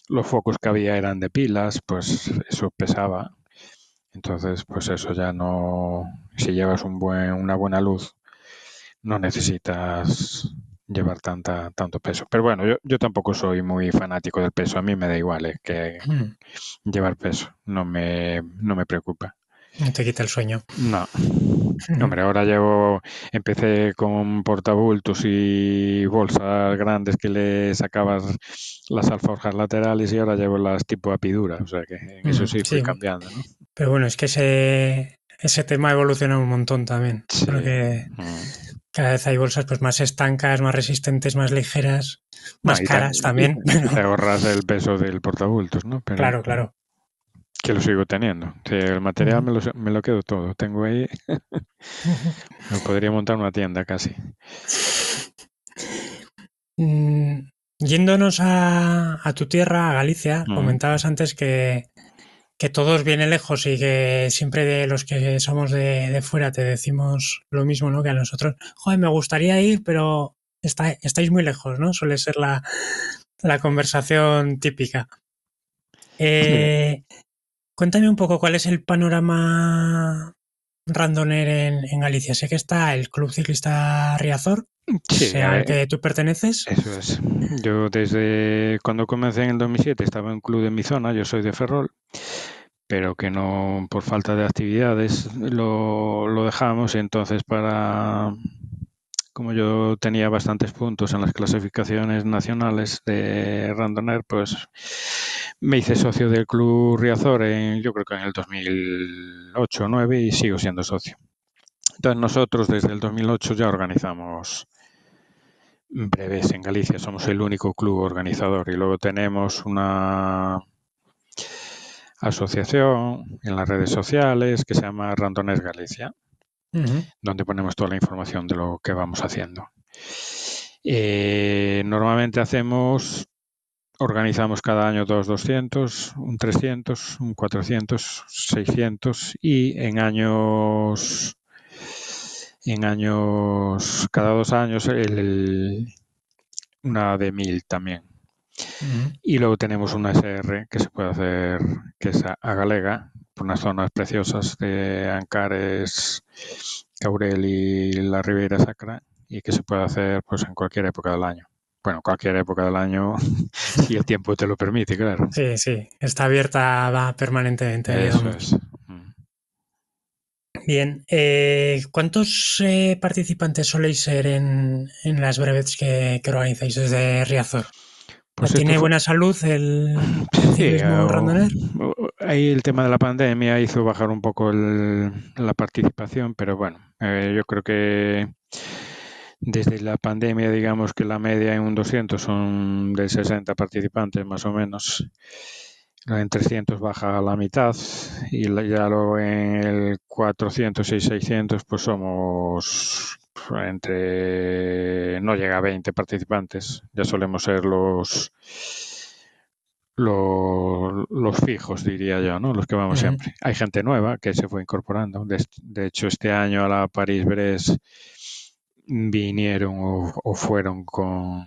los focos que había eran de pilas, pues eso pesaba. Entonces, pues eso ya no, si llevas un buen, una buena luz, no necesitas llevar tanta, tanto peso. Pero bueno, yo, yo tampoco soy muy fanático del peso. A mí me da igual eh, que Mm, llevar peso. No me, no me preocupa. No te quita el sueño. No. Ujú. Hombre, ahora llevo, empecé con portabultos y bolsas grandes que le sacabas las alforjas laterales y ahora llevo las tipo apidura. O sea que en eso Mm, sí fui sí. cambiando, ¿no? Pero bueno, es que ese, ese tema ha evolucionado un montón también. Sí. Porque Mm. cada vez hay bolsas pues más estancas, más resistentes, más ligeras, más caras también. *laughs* te ahorras el peso del portabultos, ¿no? Pero claro, claro. que lo sigo teniendo. Sí, el material me, lo, me lo quedo todo. Tengo ahí, *laughs* me podría montar una tienda casi. Mm, Yéndonos a, a tu tierra, a Galicia, Mm. comentabas antes que, que todos viene lejos y que siempre de los que somos de, de fuera te decimos lo mismo, ¿no? Que a nosotros, joder, me gustaría ir, pero está- estáis muy lejos, ¿no? Suele ser la, la conversación típica. Eh, Cuéntame un poco cuál es el panorama randoner en, en Galicia. Sé que está el Club Ciclista Riazor, Sí, sea al ver, que tú perteneces. Eso es. Yo desde cuando comencé en el 2007 estaba en un club de mi zona, yo soy de Ferrol, pero que no, por falta de actividades, lo, lo dejamos y entonces para, como yo tenía bastantes puntos en las clasificaciones nacionales de Randoner, pues me hice socio del club Riazor en, yo creo que en el 2008 o 2009 y sigo siendo socio. Entonces nosotros desde el 2008 ya organizamos breves en Galicia, somos el único club organizador y luego tenemos una asociación en las redes sociales que se llama Randones Galicia, Ujú. donde ponemos toda la información de lo que vamos haciendo. Eh, normalmente hacemos, organizamos cada año dos 200, un 300, un 400, 600 y en años, en años, cada dos años el, una de 1000 también. Y luego tenemos una SR que se puede hacer, que es a, a Galega, por unas zonas preciosas de Ancares, Caurel y la Ribeira Sacra, y que se puede hacer pues en cualquier época del año. Bueno, cualquier época del año, *laughs* si el tiempo te lo permite, claro. Sí, sí, está abierta va permanentemente. Eso digamos. es. Mm. Bien, eh, ¿cuántos eh, participantes soléis ser en, en las brevets que, que organizáis desde Riazor? Pues ¿Tiene buena salud el, *laughs* Sí, o- ahí el tema de la pandemia hizo bajar un poco el- la participación, pero bueno, eh, yo creo que desde la pandemia, digamos que la media en un 200 son de 60 participantes más o menos. En 300 baja a la mitad y ya luego en el 400 y 600 pues somos entre no llega a 20 participantes. Ya solemos ser los los, los fijos diría yo no los que vamos siempre. Hay gente nueva que se fue incorporando. De, de hecho este año a la París Brest vinieron o, o fueron con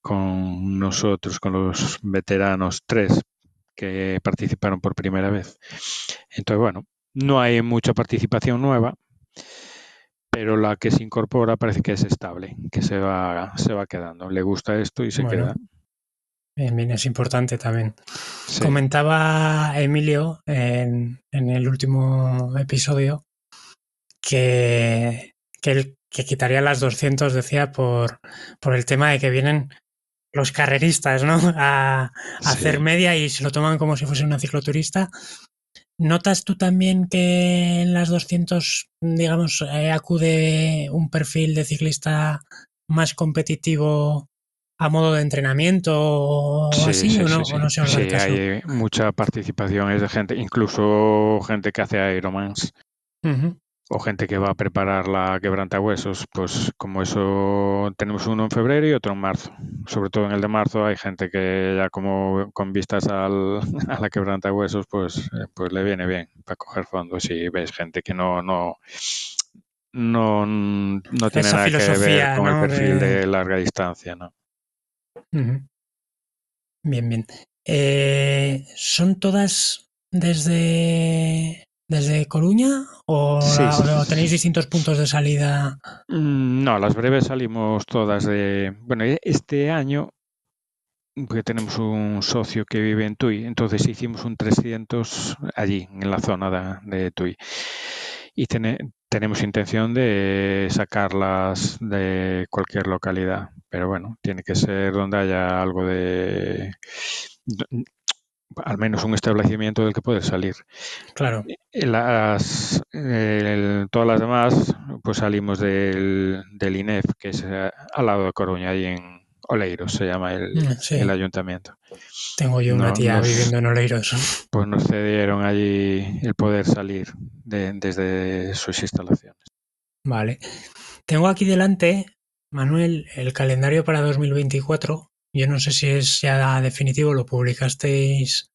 con nosotros con los veteranos tres que participaron por primera vez. Entonces bueno no hay mucha participación nueva pero la que se incorpora parece que es estable, que se va, se va quedando. Le gusta esto y se Bueno, queda. Bien, bien, es importante también. Sí. Comentaba Emilio en, en el último episodio que, que él que quitaría las 200, decía, por, por el tema de que vienen los carreristas, ¿no? A, a hacer media y se lo toman como si fuese una cicloturista. ¿Notas tú también que en las 200, digamos, eh, acude un perfil de ciclista más competitivo a modo de entrenamiento o Sí, así, sí, o, no, sí. o no se Sí, hay mucha participación es de gente, incluso gente que hace Ironmans Ujú, o gente que va a preparar la quebrantahuesos, pues como eso tenemos uno en febrero y otro en marzo. Sobre todo en el de marzo hay gente que ya como con vistas al, *laughs* a la quebrantahuesos, pues, eh, pues le viene bien para coger fondos y ves gente que no, no, no, no tiene Esa nada que ver con el perfil de- de larga distancia, ¿no? Bien, bien. Eh, ¿Son todas desde, desde Coruña o, Sí, la- sí, o sí, tenéis sí. distintos puntos de salida? Mm, No, las breves salimos todas de... Bueno, e- este año, porque tenemos un socio que vive en Tui, entonces hicimos un 300 allí, en la zona da- de, Tui. Y tene- tenemos intención de sacarlas de cualquier localidad, pero bueno, tiene que ser donde haya algo de... al menos un establecimiento del que poder salir. Claro. Las, el- todas las demás, pues salimos del, del INEF, que es eh, al lado de Coruña, ahí en Oleiros, se llama el, Mm, Sí, el ayuntamiento. tengo yo una No, tía nos, viviendo en Oleiros. *laughs* pues nos cedieron allí el poder salir de- desde sus instalaciones. Vale. Tengo aquí delante, Manuel, el calendario para 2024. Yo no sé si es ya definitivo, lo publicasteis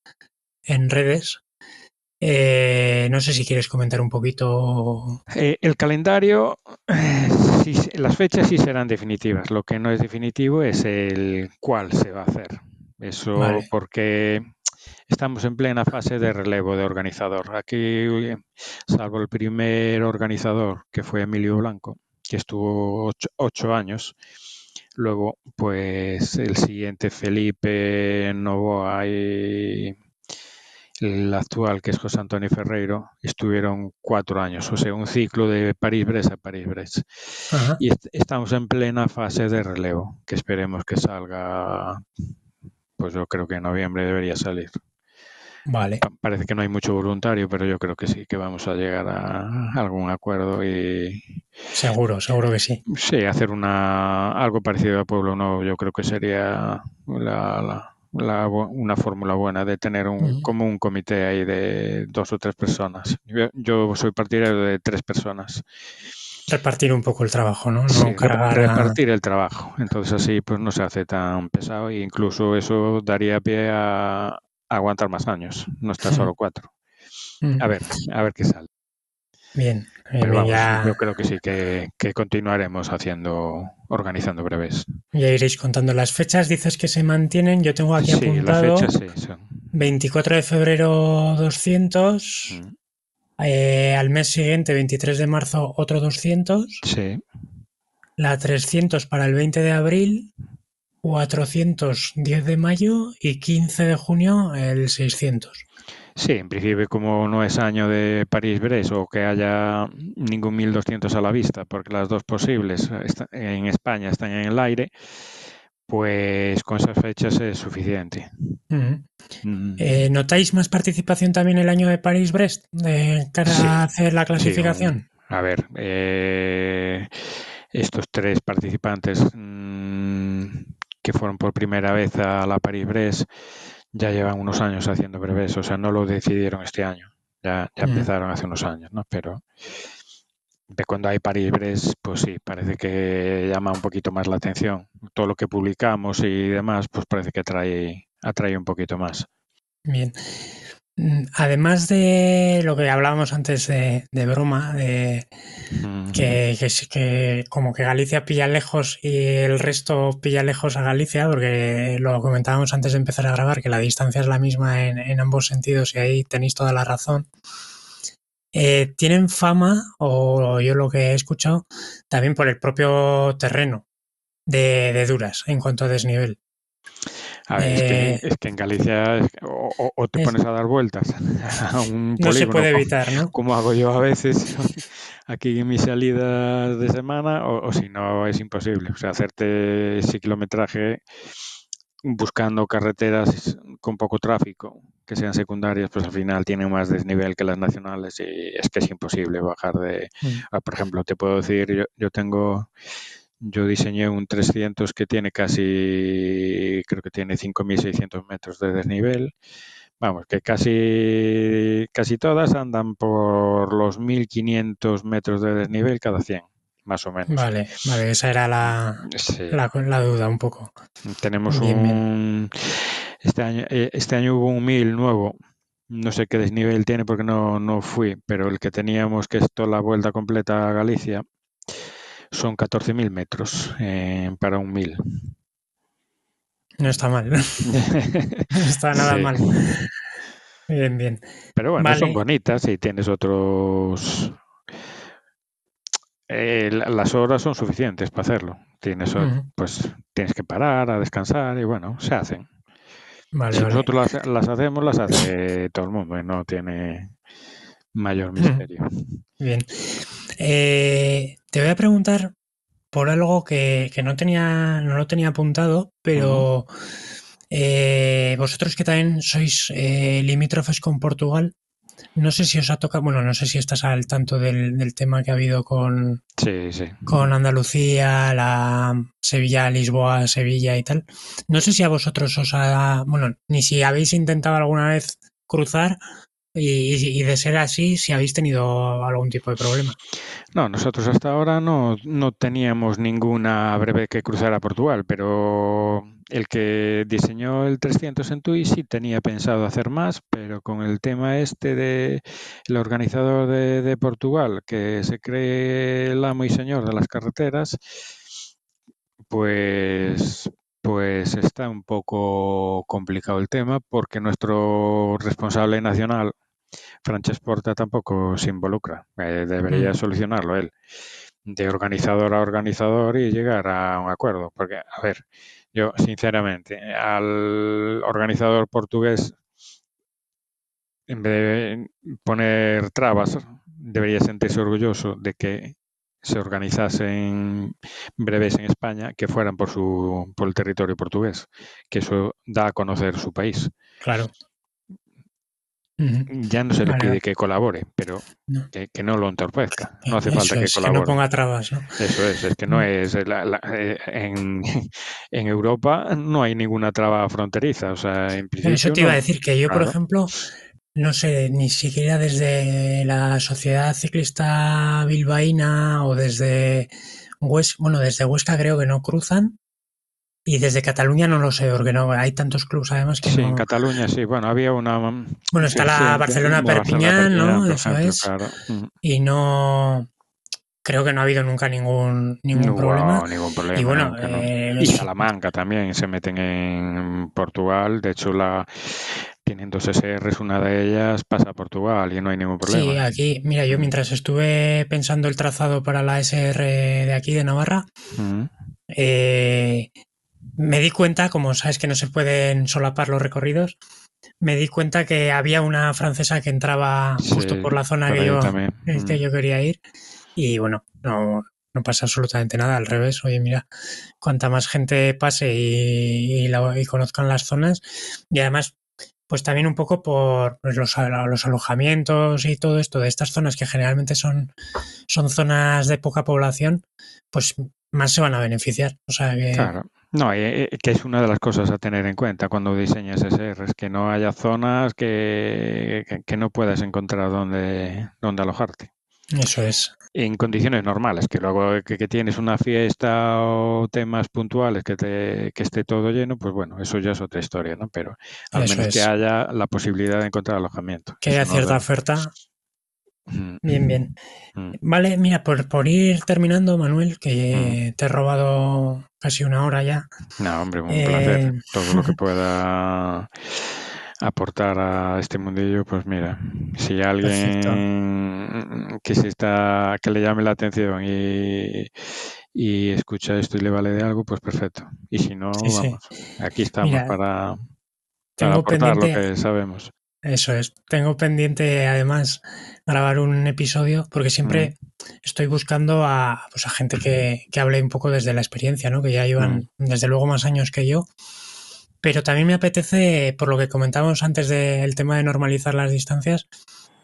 en redes. Eh, no sé si quieres comentar un poquito. Eh, el calendario, eh, sí, las fechas sí serán definitivas. Lo que no es definitivo es el cuál se va a hacer. Eso Vale. porque estamos en plena fase de relevo de organizador. Aquí, salvo el primer organizador, que fue Emilio Blanco, que estuvo ocho, ocho años. Luego, pues el siguiente Felipe Novoa y el actual, que es José Antonio Ferreiro, estuvieron cuatro años, o sea, un ciclo de París-Brest a París-Brest. Y est- estamos en plena fase de relevo, que esperemos que salga, pues yo creo que en noviembre debería salir. Vale. Pa- Parece que no hay mucho voluntario, pero yo creo que sí, que vamos a llegar a algún acuerdo y Seguro, seguro que sí. sí, hacer una algo parecido a Pueblo Nuevo, yo creo que sería la, la- la bu- una fórmula buena de tener un, como un comité ahí de dos o tres personas. Yo, yo soy partidario de tres personas. Repartir un poco el trabajo, ¿no? A... repartir el trabajo. Entonces así pues no se hace tan pesado e incluso eso daría pie a aguantar más años, no estar solo cuatro. A ver, a ver qué sale. Bien, Pero bien, vamos, ya, yo creo que sí, que, que continuaremos haciendo, organizando breves. ya iréis contando las fechas. Dices que se mantienen. Yo tengo aquí Sí, las fechas sí son. 24 de febrero 200, Mm, eh, al mes siguiente, 23 de marzo, otro 200, Sí, la 300 para el 20 de abril, 410 de mayo y 15 de junio el 600. sí, en principio como no es año de París-Brest o que haya ningún 1200 a la vista, porque las dos posibles en España están en el aire, pues con esas fechas es suficiente. Mm, Eh, ¿Notáis más participación también el año de París-Brest de cara Sí, a hacer la sí, clasificación? a ver, eh, estos tres participantes mm, que fueron por primera vez a la París-Brest ya llevan unos años haciendo breves, o sea, no lo decidieron este año, ya, ya Ujú. empezaron hace unos años, ¿no? Pero de cuando hay París-Brest, pues sí, parece que llama un poquito más la atención. Todo lo que publicamos y demás, pues parece que atrae, atrae un poquito más. Bien. Mm, Además de lo que hablábamos antes de, de broma, de que, que, como que Galicia pilla lejos y el resto pilla lejos a Galicia, porque lo comentábamos antes de empezar a grabar, que la distancia es la misma en, en ambos sentidos y ahí tenéis toda la razón. Eh, tienen fama, o yo lo que he escuchado, también por el propio terreno de, de duras en cuanto a desnivel. A ver, es, Eh, que, es que en Galicia es o, o- te es- pones a dar vueltas *laughs* a un no se polígono, puede evitar, ¿no? como hago yo a veces *laughs* aquí en mis salidas de semana, o, o si no es imposible. O sea, hacerte ese kilometraje buscando carreteras con poco tráfico, que sean secundarias, pues al final tienen más desnivel que las nacionales y es que es imposible bajar de... Mm. Ah, Por ejemplo, te puedo decir, yo, yo tengo, yo diseñé un 300 que tiene casi, creo que tiene 5.600 metros de desnivel. Vamos, que casi, casi todas andan por los 1.500 metros de desnivel cada 100, más o menos. Vale, vale, esa era la, Sí. la, la duda un poco. Tenemos Bien, bien. un... Este año, eh, este año hubo un 1000 nuevo. No sé qué desnivel tiene porque no, no fui, pero el que teníamos, que es toda la vuelta completa a Galicia, son 14.000 metros eh, para un 1000. No está mal, *laughs* no está nada Sí. mal. Bien, bien. Pero bueno, Vale. son bonitas y tienes otros... eh, la- las horas son suficientes para hacerlo. Tienes, pues, tienes que parar a descansar y bueno, se hacen. Vale, Si vale. nosotros las, las hacemos, las hace todo el mundo y no tiene mayor misterio. Bien. Eh, te voy a preguntar por algo que, que no tenía, no lo tenía apuntado, pero eh, vosotros que también sois eh, limítrofes con Portugal, no sé si os ha tocado, bueno, no sé si estás al tanto del, del tema que ha habido con, Sí, sí. con Andalucía, la Sevilla, Lisboa, Sevilla y tal. No sé si a vosotros os ha, bueno, ni si habéis intentado alguna vez cruzar y, de ser así, si habéis tenido algún tipo de problema. No, nosotros hasta ahora no, no teníamos ninguna breve que cruzar a Portugal, pero el que diseñó el 300 en Tui sí tenía pensado hacer más, pero con el tema este de el organizador de, de Portugal, que se cree el amo y señor de las carreteras, pues pues está un poco complicado el tema porque nuestro responsable nacional, Francesc Porta, tampoco se involucra. Eh, debería solucionarlo él, de organizador a organizador y llegar a un acuerdo. Porque, a ver, yo sinceramente, al organizador portugués, en vez de poner trabas, debería sentirse orgulloso de que se organizasen breves en España que fueran por su por el territorio portugués, que eso da a conocer su país. claro. Ya no se le Vale, pide que colabore, pero No. que, que no lo entorpezca. No hace Eso falta que es, que no colabore. ponga trabas, ¿no? Eso es, es que no Mm. es la- la- eh, en, *laughs* en Europa no hay ninguna traba fronteriza, o sea, en Eso te iba a decir que yo, por ejemplo, no sé, ni siquiera desde la Sociedad Ciclista Bilbaína o desde Huesca, bueno, desde Huesca creo que no cruzan y desde Cataluña no lo sé, porque no hay tantos clubes además que Sí, en no. Cataluña sí, bueno, había una mm, Bueno, está la reciente, Barcelona la Barcelona Perpiñán, ¿no? Eso ejemplo, es. claro. Mm. Y no creo que no ha habido nunca ningún ningún No problema. ningún problema. Y bueno, no. eh, Y Salamanca también se meten en Portugal. De hecho, la tienen dos SRs, una de ellas pasa a Portugal y no hay ningún Sí, problema. aquí, mira, yo Mm. mientras estuve pensando el trazado para la SR de aquí de Navarra, eh, me di cuenta, como sabes que no se pueden solapar los recorridos, me di cuenta que había una francesa que entraba justo Sí, por la zona que yo, que *laughs* Mm. yo quería ir y bueno, no, no pasa absolutamente nada, al revés, oye, mira, cuanta más gente pase y, y la- y conozcan las zonas y además pues también un poco por los, los alojamientos y todo esto de estas zonas que generalmente son, son zonas de poca población, pues más se van a beneficiar. O sea que Claro. No, y, eh, que es una de las cosas a tener en cuenta cuando diseñas SRs, que no haya zonas que, que, que no puedas encontrar donde, donde alojarte. eso es. En condiciones normales, que luego que, que tienes una fiesta o temas puntuales que, te, que esté todo lleno, pues bueno, eso ya es otra historia, ¿no? Pero al Eso menos que haya la posibilidad de encontrar alojamiento. Que haya cierta oferta. Mm, Bien, bien. mm. Vale, mira, por, por ir terminando, Manuel, que te he robado casi una hora ya. No, hombre, un Eh, placer. Todo lo que pueda aportar a este mundillo, pues mira, si alguien que se está, que le llame la atención y, y escucha esto y le vale de algo, pues perfecto. Y si no, Sí, sí. vamos, aquí estamos Mira, para, aportar lo que sabemos. Eso es, tengo pendiente además grabar un episodio porque siempre estoy buscando a, pues, a gente que, que hable un poco desde la experiencia, ¿no? Que ya llevan desde luego más años que yo. Pero también me apetece, por lo que comentábamos antes del tema de normalizar las distancias,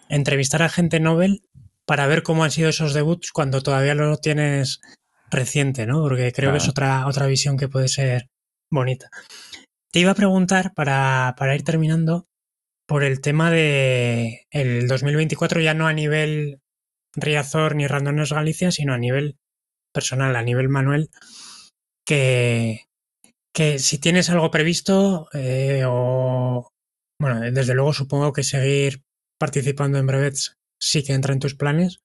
entrevistar a gente Nobel para ver cómo han sido esos debuts cuando todavía lo tienes reciente, ¿no? Porque creo que es otra, otra visión que puede ser bonita. Te iba a preguntar, para, para ir terminando, por el tema de el 2024, ya no a nivel Riazor ni Randones Galicia, sino a nivel personal, a nivel Manuel, que, que si tienes algo previsto eh, o, bueno, desde luego supongo que seguir participando en brevets sí que entra en tus planes,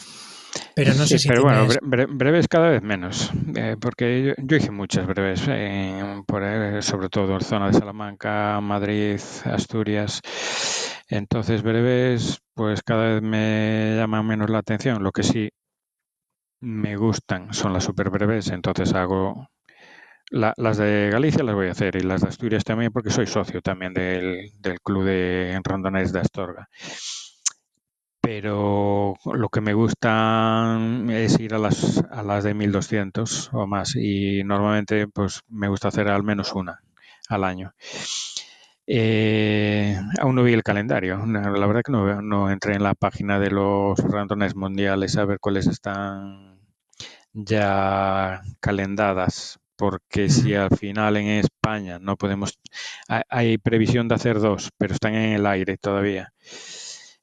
pero no Sí, sé si pero bueno, tienes... bre- bre- breves cada vez menos, eh, porque yo, yo hice muchas breves, eh, por, eh, sobre todo en zona de Salamanca, Madrid, Asturias. Entonces, breves, pues cada vez me llaman menos la atención. Lo que sí me gustan son las super breves, entonces hago las de Galicia las voy a hacer y las de Asturias también porque soy socio también del, club de randonés de Astorga. Pero lo que me gusta es ir a las, a las de 1200 o más y normalmente pues me gusta hacer al menos una al año. Eh, aún no vi el calendario. La verdad que no, no entré en la página de los randones mundiales a ver cuáles están ya calendadas porque si al final en España no podemos, hay previsión de hacer dos, pero están en el aire todavía.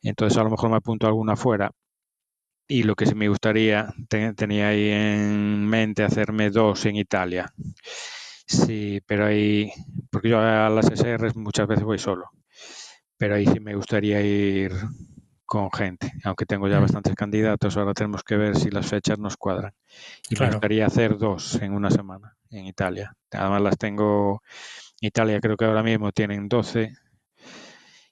Entonces a lo mejor me apunto alguna fuera. Y lo que sí me gustaría, tenía ahí en mente hacerme dos en Italia. Sí, pero ahí, porque yo a las SR muchas veces voy solo, pero ahí sí me gustaría ir con gente, aunque tengo ya mm. bastantes candidatos, ahora tenemos que ver si las fechas nos cuadran. Y me gustaría hacer dos en una semana en Italia. Además las tengo, Italia creo que ahora mismo tienen 12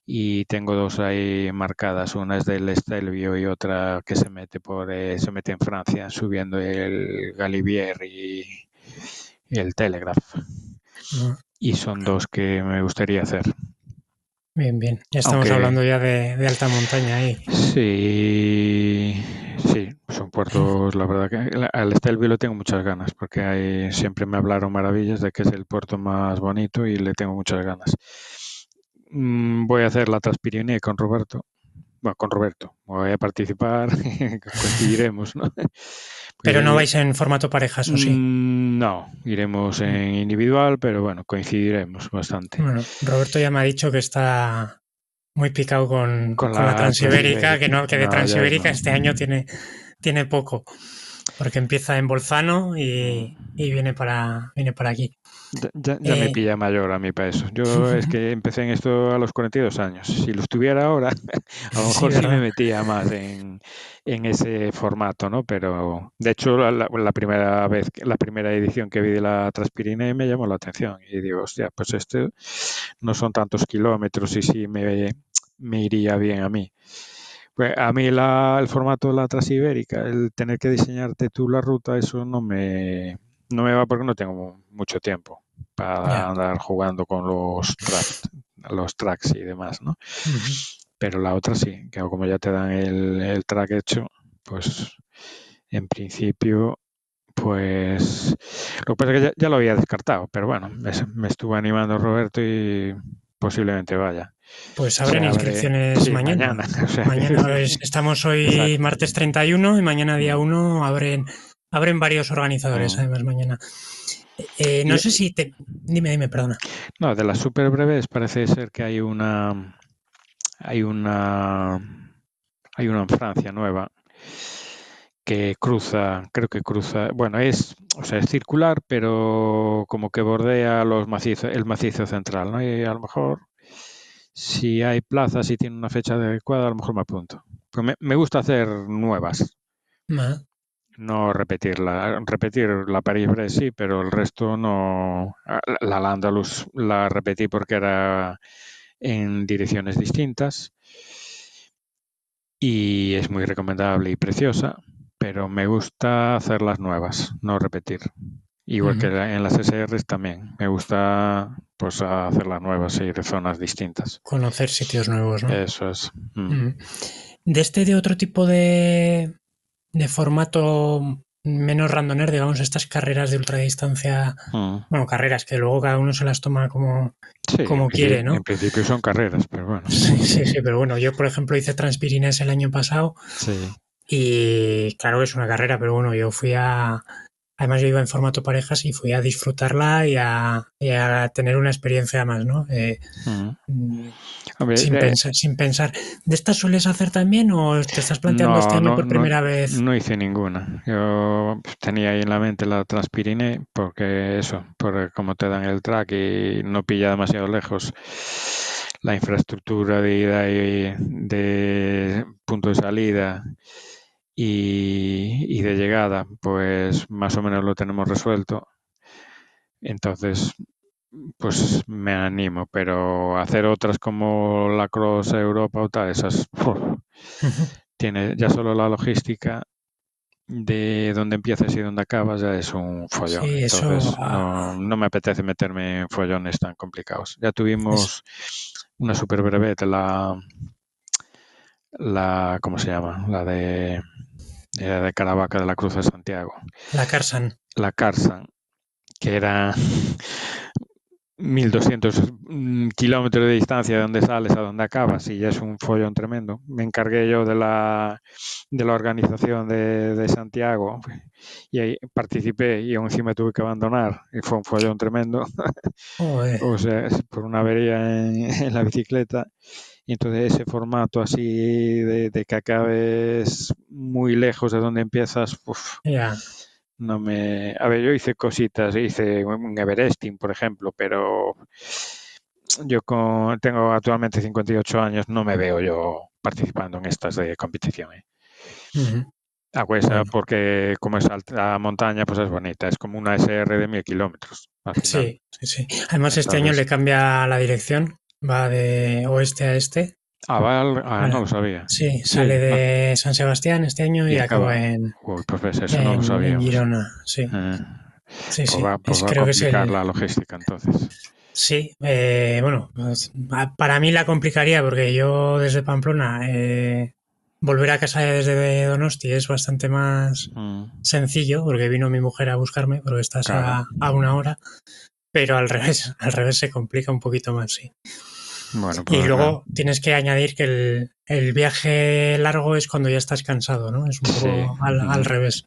y tengo dos ahí marcadas, una es del Estelvio y otra que se mete por eh, se mete en Francia subiendo el Galibier y, el Telegraph. Ah. Y son dos que me gustaría hacer. Bien, bien. Ya estamos hablando ya de, alta montaña ahí. Sí, sí, son puertos, la verdad que al Estelvio le tengo muchas ganas, porque hay, siempre me hablaron maravillas de que es el puerto más bonito y le tengo muchas ganas. Mm, voy a hacer la Transpirinea con Roberto. Bueno, con Roberto. Voy a participar, *laughs* coincidiremos, ¿no? *laughs* Pero no vais en formato parejas, ¿o sí? Mm, no, iremos en individual, pero bueno, coincidiremos bastante. Bueno, Roberto ya me ha dicho que está muy picado con, la, Transibérica, que no, que de Transibérica este año tiene, tiene poco. Porque empieza en Bolzano y, y viene para viene para aquí. Ya, me eh, pilla mayor a mí para eso. Yo *laughs* es que empecé en esto a los 42 años. Si lo estuviera ahora, *laughs* a lo mejor sí, me metía más en, ese formato, ¿no? Pero de hecho, la, primera vez, la primera edición que vi de la Transpirine me llamó la atención. Y digo, hostia, pues este no son tantos kilómetros y sí me, me iría bien a mí. Pues a mí el formato de la Transibérica, el tener que diseñarte tú la ruta, eso no me, no me va porque no tengo mucho tiempo para andar jugando con los tracks, los tracks y demás, ¿no? Pero la otra sí, que como ya te dan el, track hecho, pues en principio, pues lo que pasa es que ya, lo había descartado, pero bueno, me, estuvo animando Roberto y posiblemente vaya. Pues abren inscripciones mañana. Mañana, *laughs* *laughs* estamos hoy martes 31 y mañana día 1 abren, abren varios organizadores, además mañana. Eh, no sé si te... Dime, dime, perdona. No, de las super breves parece ser que hay una... Hay una... Hay una en Francia nueva que cruza, creo que cruza, bueno, es, o sea, es circular, pero como que bordea los macizos, el macizo central, ¿no? Y a lo mejor, si hay plazas y tiene una fecha adecuada, a lo mejor me apunto. Pues me, gusta hacer nuevas no repetirla. Repetir la París-Brest sí, pero el resto no. La Landalus la repetí porque era en direcciones distintas y es muy recomendable y preciosa, pero me gusta hacer las nuevas, no repetir. Igual que en las SRs también. Me gusta pues hacer las nuevas y de zonas distintas. Conocer sitios nuevos, ¿no? Eso es. Mm. De este de otro tipo de, de formato menos randoner, digamos, estas carreras de ultradistancia, mm. bueno, carreras que luego cada uno se las toma como, como quiere, ¿no? En principio son carreras, pero bueno. Sí, sí, sí, pero bueno, yo por ejemplo hice Transpirines el año pasado y claro que es una carrera, pero bueno, yo fui a, Además yo iba en formato parejas y fui a disfrutarla y a, tener una experiencia más, ¿no? Eh, mm. sin, pensar, sin pensar. ¿De estas sueles hacer también o te estás planteando este año por primera vez? No hice ninguna. Yo tenía ahí en la mente la Transpirine porque eso, porque como te dan el track y no pilla demasiado lejos la infraestructura de ida y de punto de salida y, de llegada, pues más o menos lo tenemos resuelto. Entonces, pues me animo, pero hacer otras como la Cross Europa o tal, esas, *laughs* tiene ya solo la logística de dónde empiezas y dónde acabas ya es un follón. Entonces ah. no, me apetece meterme en follones tan complicados. Ya tuvimos una super brevet, la, la, ¿cómo se llama? La de, de Caravaca de la Cruz de Santiago. La Carsan. La Carsan, que era *laughs* 1200 mm, kilómetros de distancia de donde sales a donde acabas y ya es un follón tremendo. Me encargué yo de la, de la organización de, Santiago y ahí participé y aún encima tuve que abandonar y fue un follón tremendo. *laughs* o sea, por una avería en, la bicicleta. Y entonces ese formato así de, que acabes muy lejos de donde empiezas, uf, no me... A ver, yo hice cositas, hice un Everesting, por ejemplo, pero yo con, tengo actualmente 58 años, no me veo yo participando en estas de competición. ¿eh? porque como es alta montaña, pues es bonita, es como una SR de mil kilómetros. Sí, sí, sí. Además este año le cambia la dirección, va de oeste a este Ah, ah no lo sabía. Sí, sale de San Sebastián este año y, acaba, en. Uy, pues eso no lo sabía. En Girona, sí. Eh, sí, pues sí. Va, pues va a complicar la logística entonces. Sí, eh, bueno, pues, para mí la complicaría porque yo desde Pamplona eh, volver a casa desde Donosti es bastante más mm. sencillo porque vino mi mujer a buscarme porque estás a, a, una hora, pero al revés, al revés se complica un poquito más, sí y pues luego tienes que añadir que el, viaje largo es cuando ya estás cansado, ¿no? Es un poco al, revés.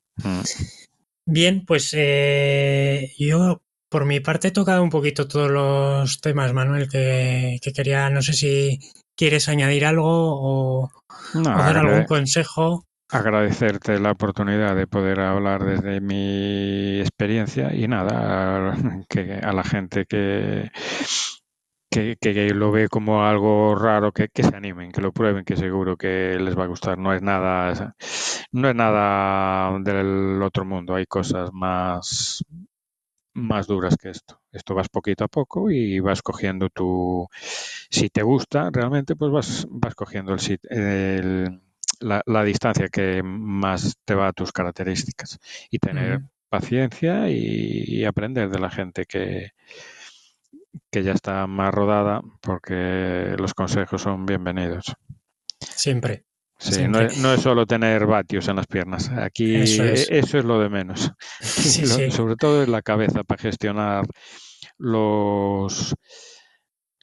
Bien, pues eh, yo por mi parte he tocado un poquito todos los temas, Manuel, que, quería, no sé si quieres añadir algo o, dar algún consejo. Agradecerte la oportunidad de poder hablar desde mi experiencia y nada, *laughs* que a la gente que, que, lo ve como algo raro, que, se animen, que lo prueben, que seguro que les va a gustar. No es nada, no es nada del otro mundo. Hay cosas más, más duras que esto. Esto vas poquito a poco y vas cogiendo tu, si te gusta realmente, pues vas, vas cogiendo el, la, distancia que más te va a tus características y tener paciencia y aprender de la gente que, que ya está más rodada porque los consejos son bienvenidos. Siempre. Sí, No, es, solo tener vatios en las piernas. Aquí eso es, lo de menos. *laughs* *laughs* Sobre todo en la cabeza para gestionar los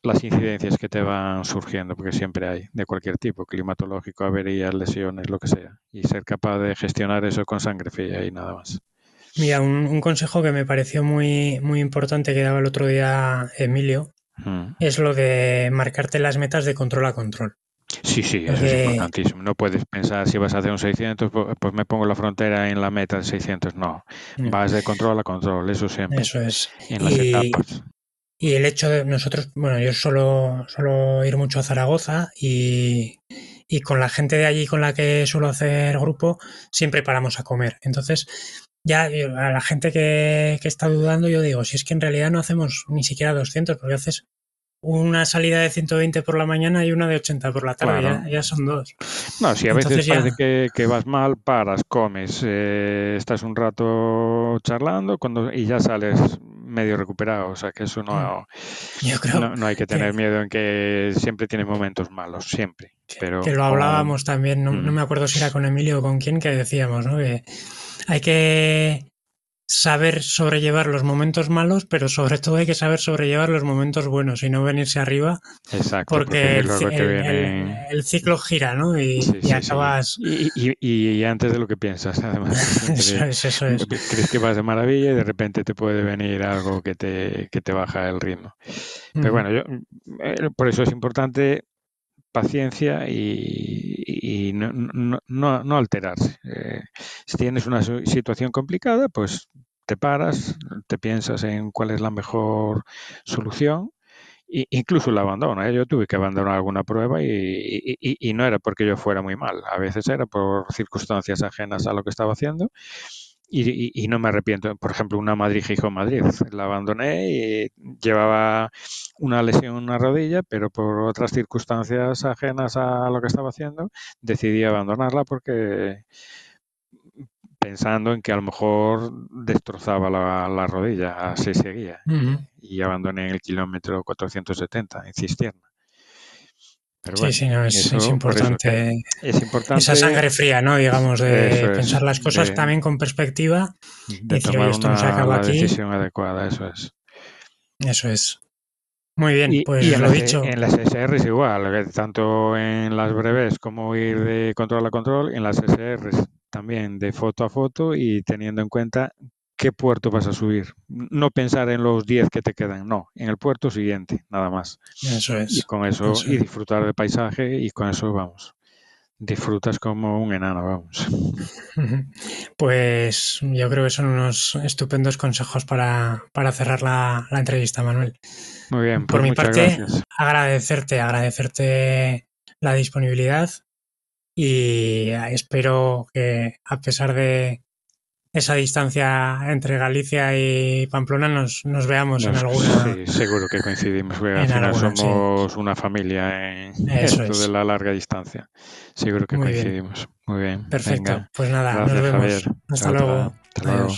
las incidencias que te van surgiendo, porque siempre hay, de cualquier tipo, climatológico, averías, lesiones, lo que sea. Y ser capaz de gestionar eso con sangre fría y nada más. Mira, un, consejo que me pareció muy, muy importante que daba el otro día Emilio hmm. es lo de marcarte las metas de control a control. Sí, sí, eso es importantísimo. No puedes pensar si vas a hacer un 600, pues me pongo la frontera en la meta de 600. No, vas de control a control, eso siempre. Eso es. En las etapas. Y el hecho de nosotros, bueno, yo suelo, suelo ir mucho a Zaragoza y, y con la gente de allí con la que suelo hacer grupo, siempre paramos a comer. Entonces, ya a la gente que, está dudando, yo digo, si es que en realidad no hacemos ni siquiera 200, porque haces una salida de 120 por la mañana y una de 80 por la tarde, ya, son dos. No, si a veces parece que, vas mal, paras, comes, eh, estás un rato charlando cuando y ya sales medio recuperado, o sea que eso no, mm. no, hay que tener miedo en que siempre tiene momentos malos, siempre. Pero que lo hablábamos también, no, no, me acuerdo si era con Emilio o con quién, que decíamos, ¿no? Que hay que saber sobrellevar los momentos malos, pero sobre todo hay que saber sobrellevar los momentos buenos y no venirse arriba. Exacto. Porque, el, ciclo gira, ¿no? Y, acabas. Y, antes de lo que piensas, además. *laughs* eso es, eso es. Crees que vas de maravilla y de repente te puede venir algo que te, que te baja el ritmo. Pero bueno, yo, eh, por eso es importante paciencia y, no, no, alterarse. Eh, si tienes una situación complicada, pues te paras, te piensas en cuál es la mejor solución incluso la abandona. ¿eh? Yo tuve que abandonar alguna prueba y, no era porque yo fuera muy mal, a veces era por circunstancias ajenas a lo que estaba haciendo y, no me arrepiento. Por ejemplo, una Madrid-Gijón-Madrid. La abandoné y llevaba una lesión en una rodilla, pero por otras circunstancias ajenas a lo que estaba haciendo, decidí abandonarla porque pensando en que a lo mejor destrozaba la, rodilla, así seguía. Y abandoné en el kilómetro 470 en sí, sí, no, es, importante, es, importante, esa sangre fría, ¿no? Digamos, de pensar las cosas también con perspectiva. De tomar esto una, decisión adecuada, eso es. Eso es. Muy bien, pues en lo dicho. En las SR es igual, tanto en las breves como ir de control a control, en las SR también de foto a foto y teniendo en cuenta qué puerto vas a subir. No pensar en los 10 que te quedan, no, en el puerto siguiente, nada más. Eso es. Y con eso, y disfrutar del paisaje y con eso vamos. Disfrutas como un enano, vamos. *laughs* Pues yo creo que son unos estupendos consejos para, cerrar la, entrevista, Manuel. Muy bien, por pues mi parte, agradecerte, agradecerte la disponibilidad y espero que a pesar de esa distancia entre Galicia y Pamplona nos, nos veamos en alguna. Sí, seguro que coincidimos. al final somos una familia en *laughs* esto de la larga distancia. Seguro que coincidimos. Muy bien. Perfecto. Pues nada, nos vemos. Hasta luego. Hasta luego.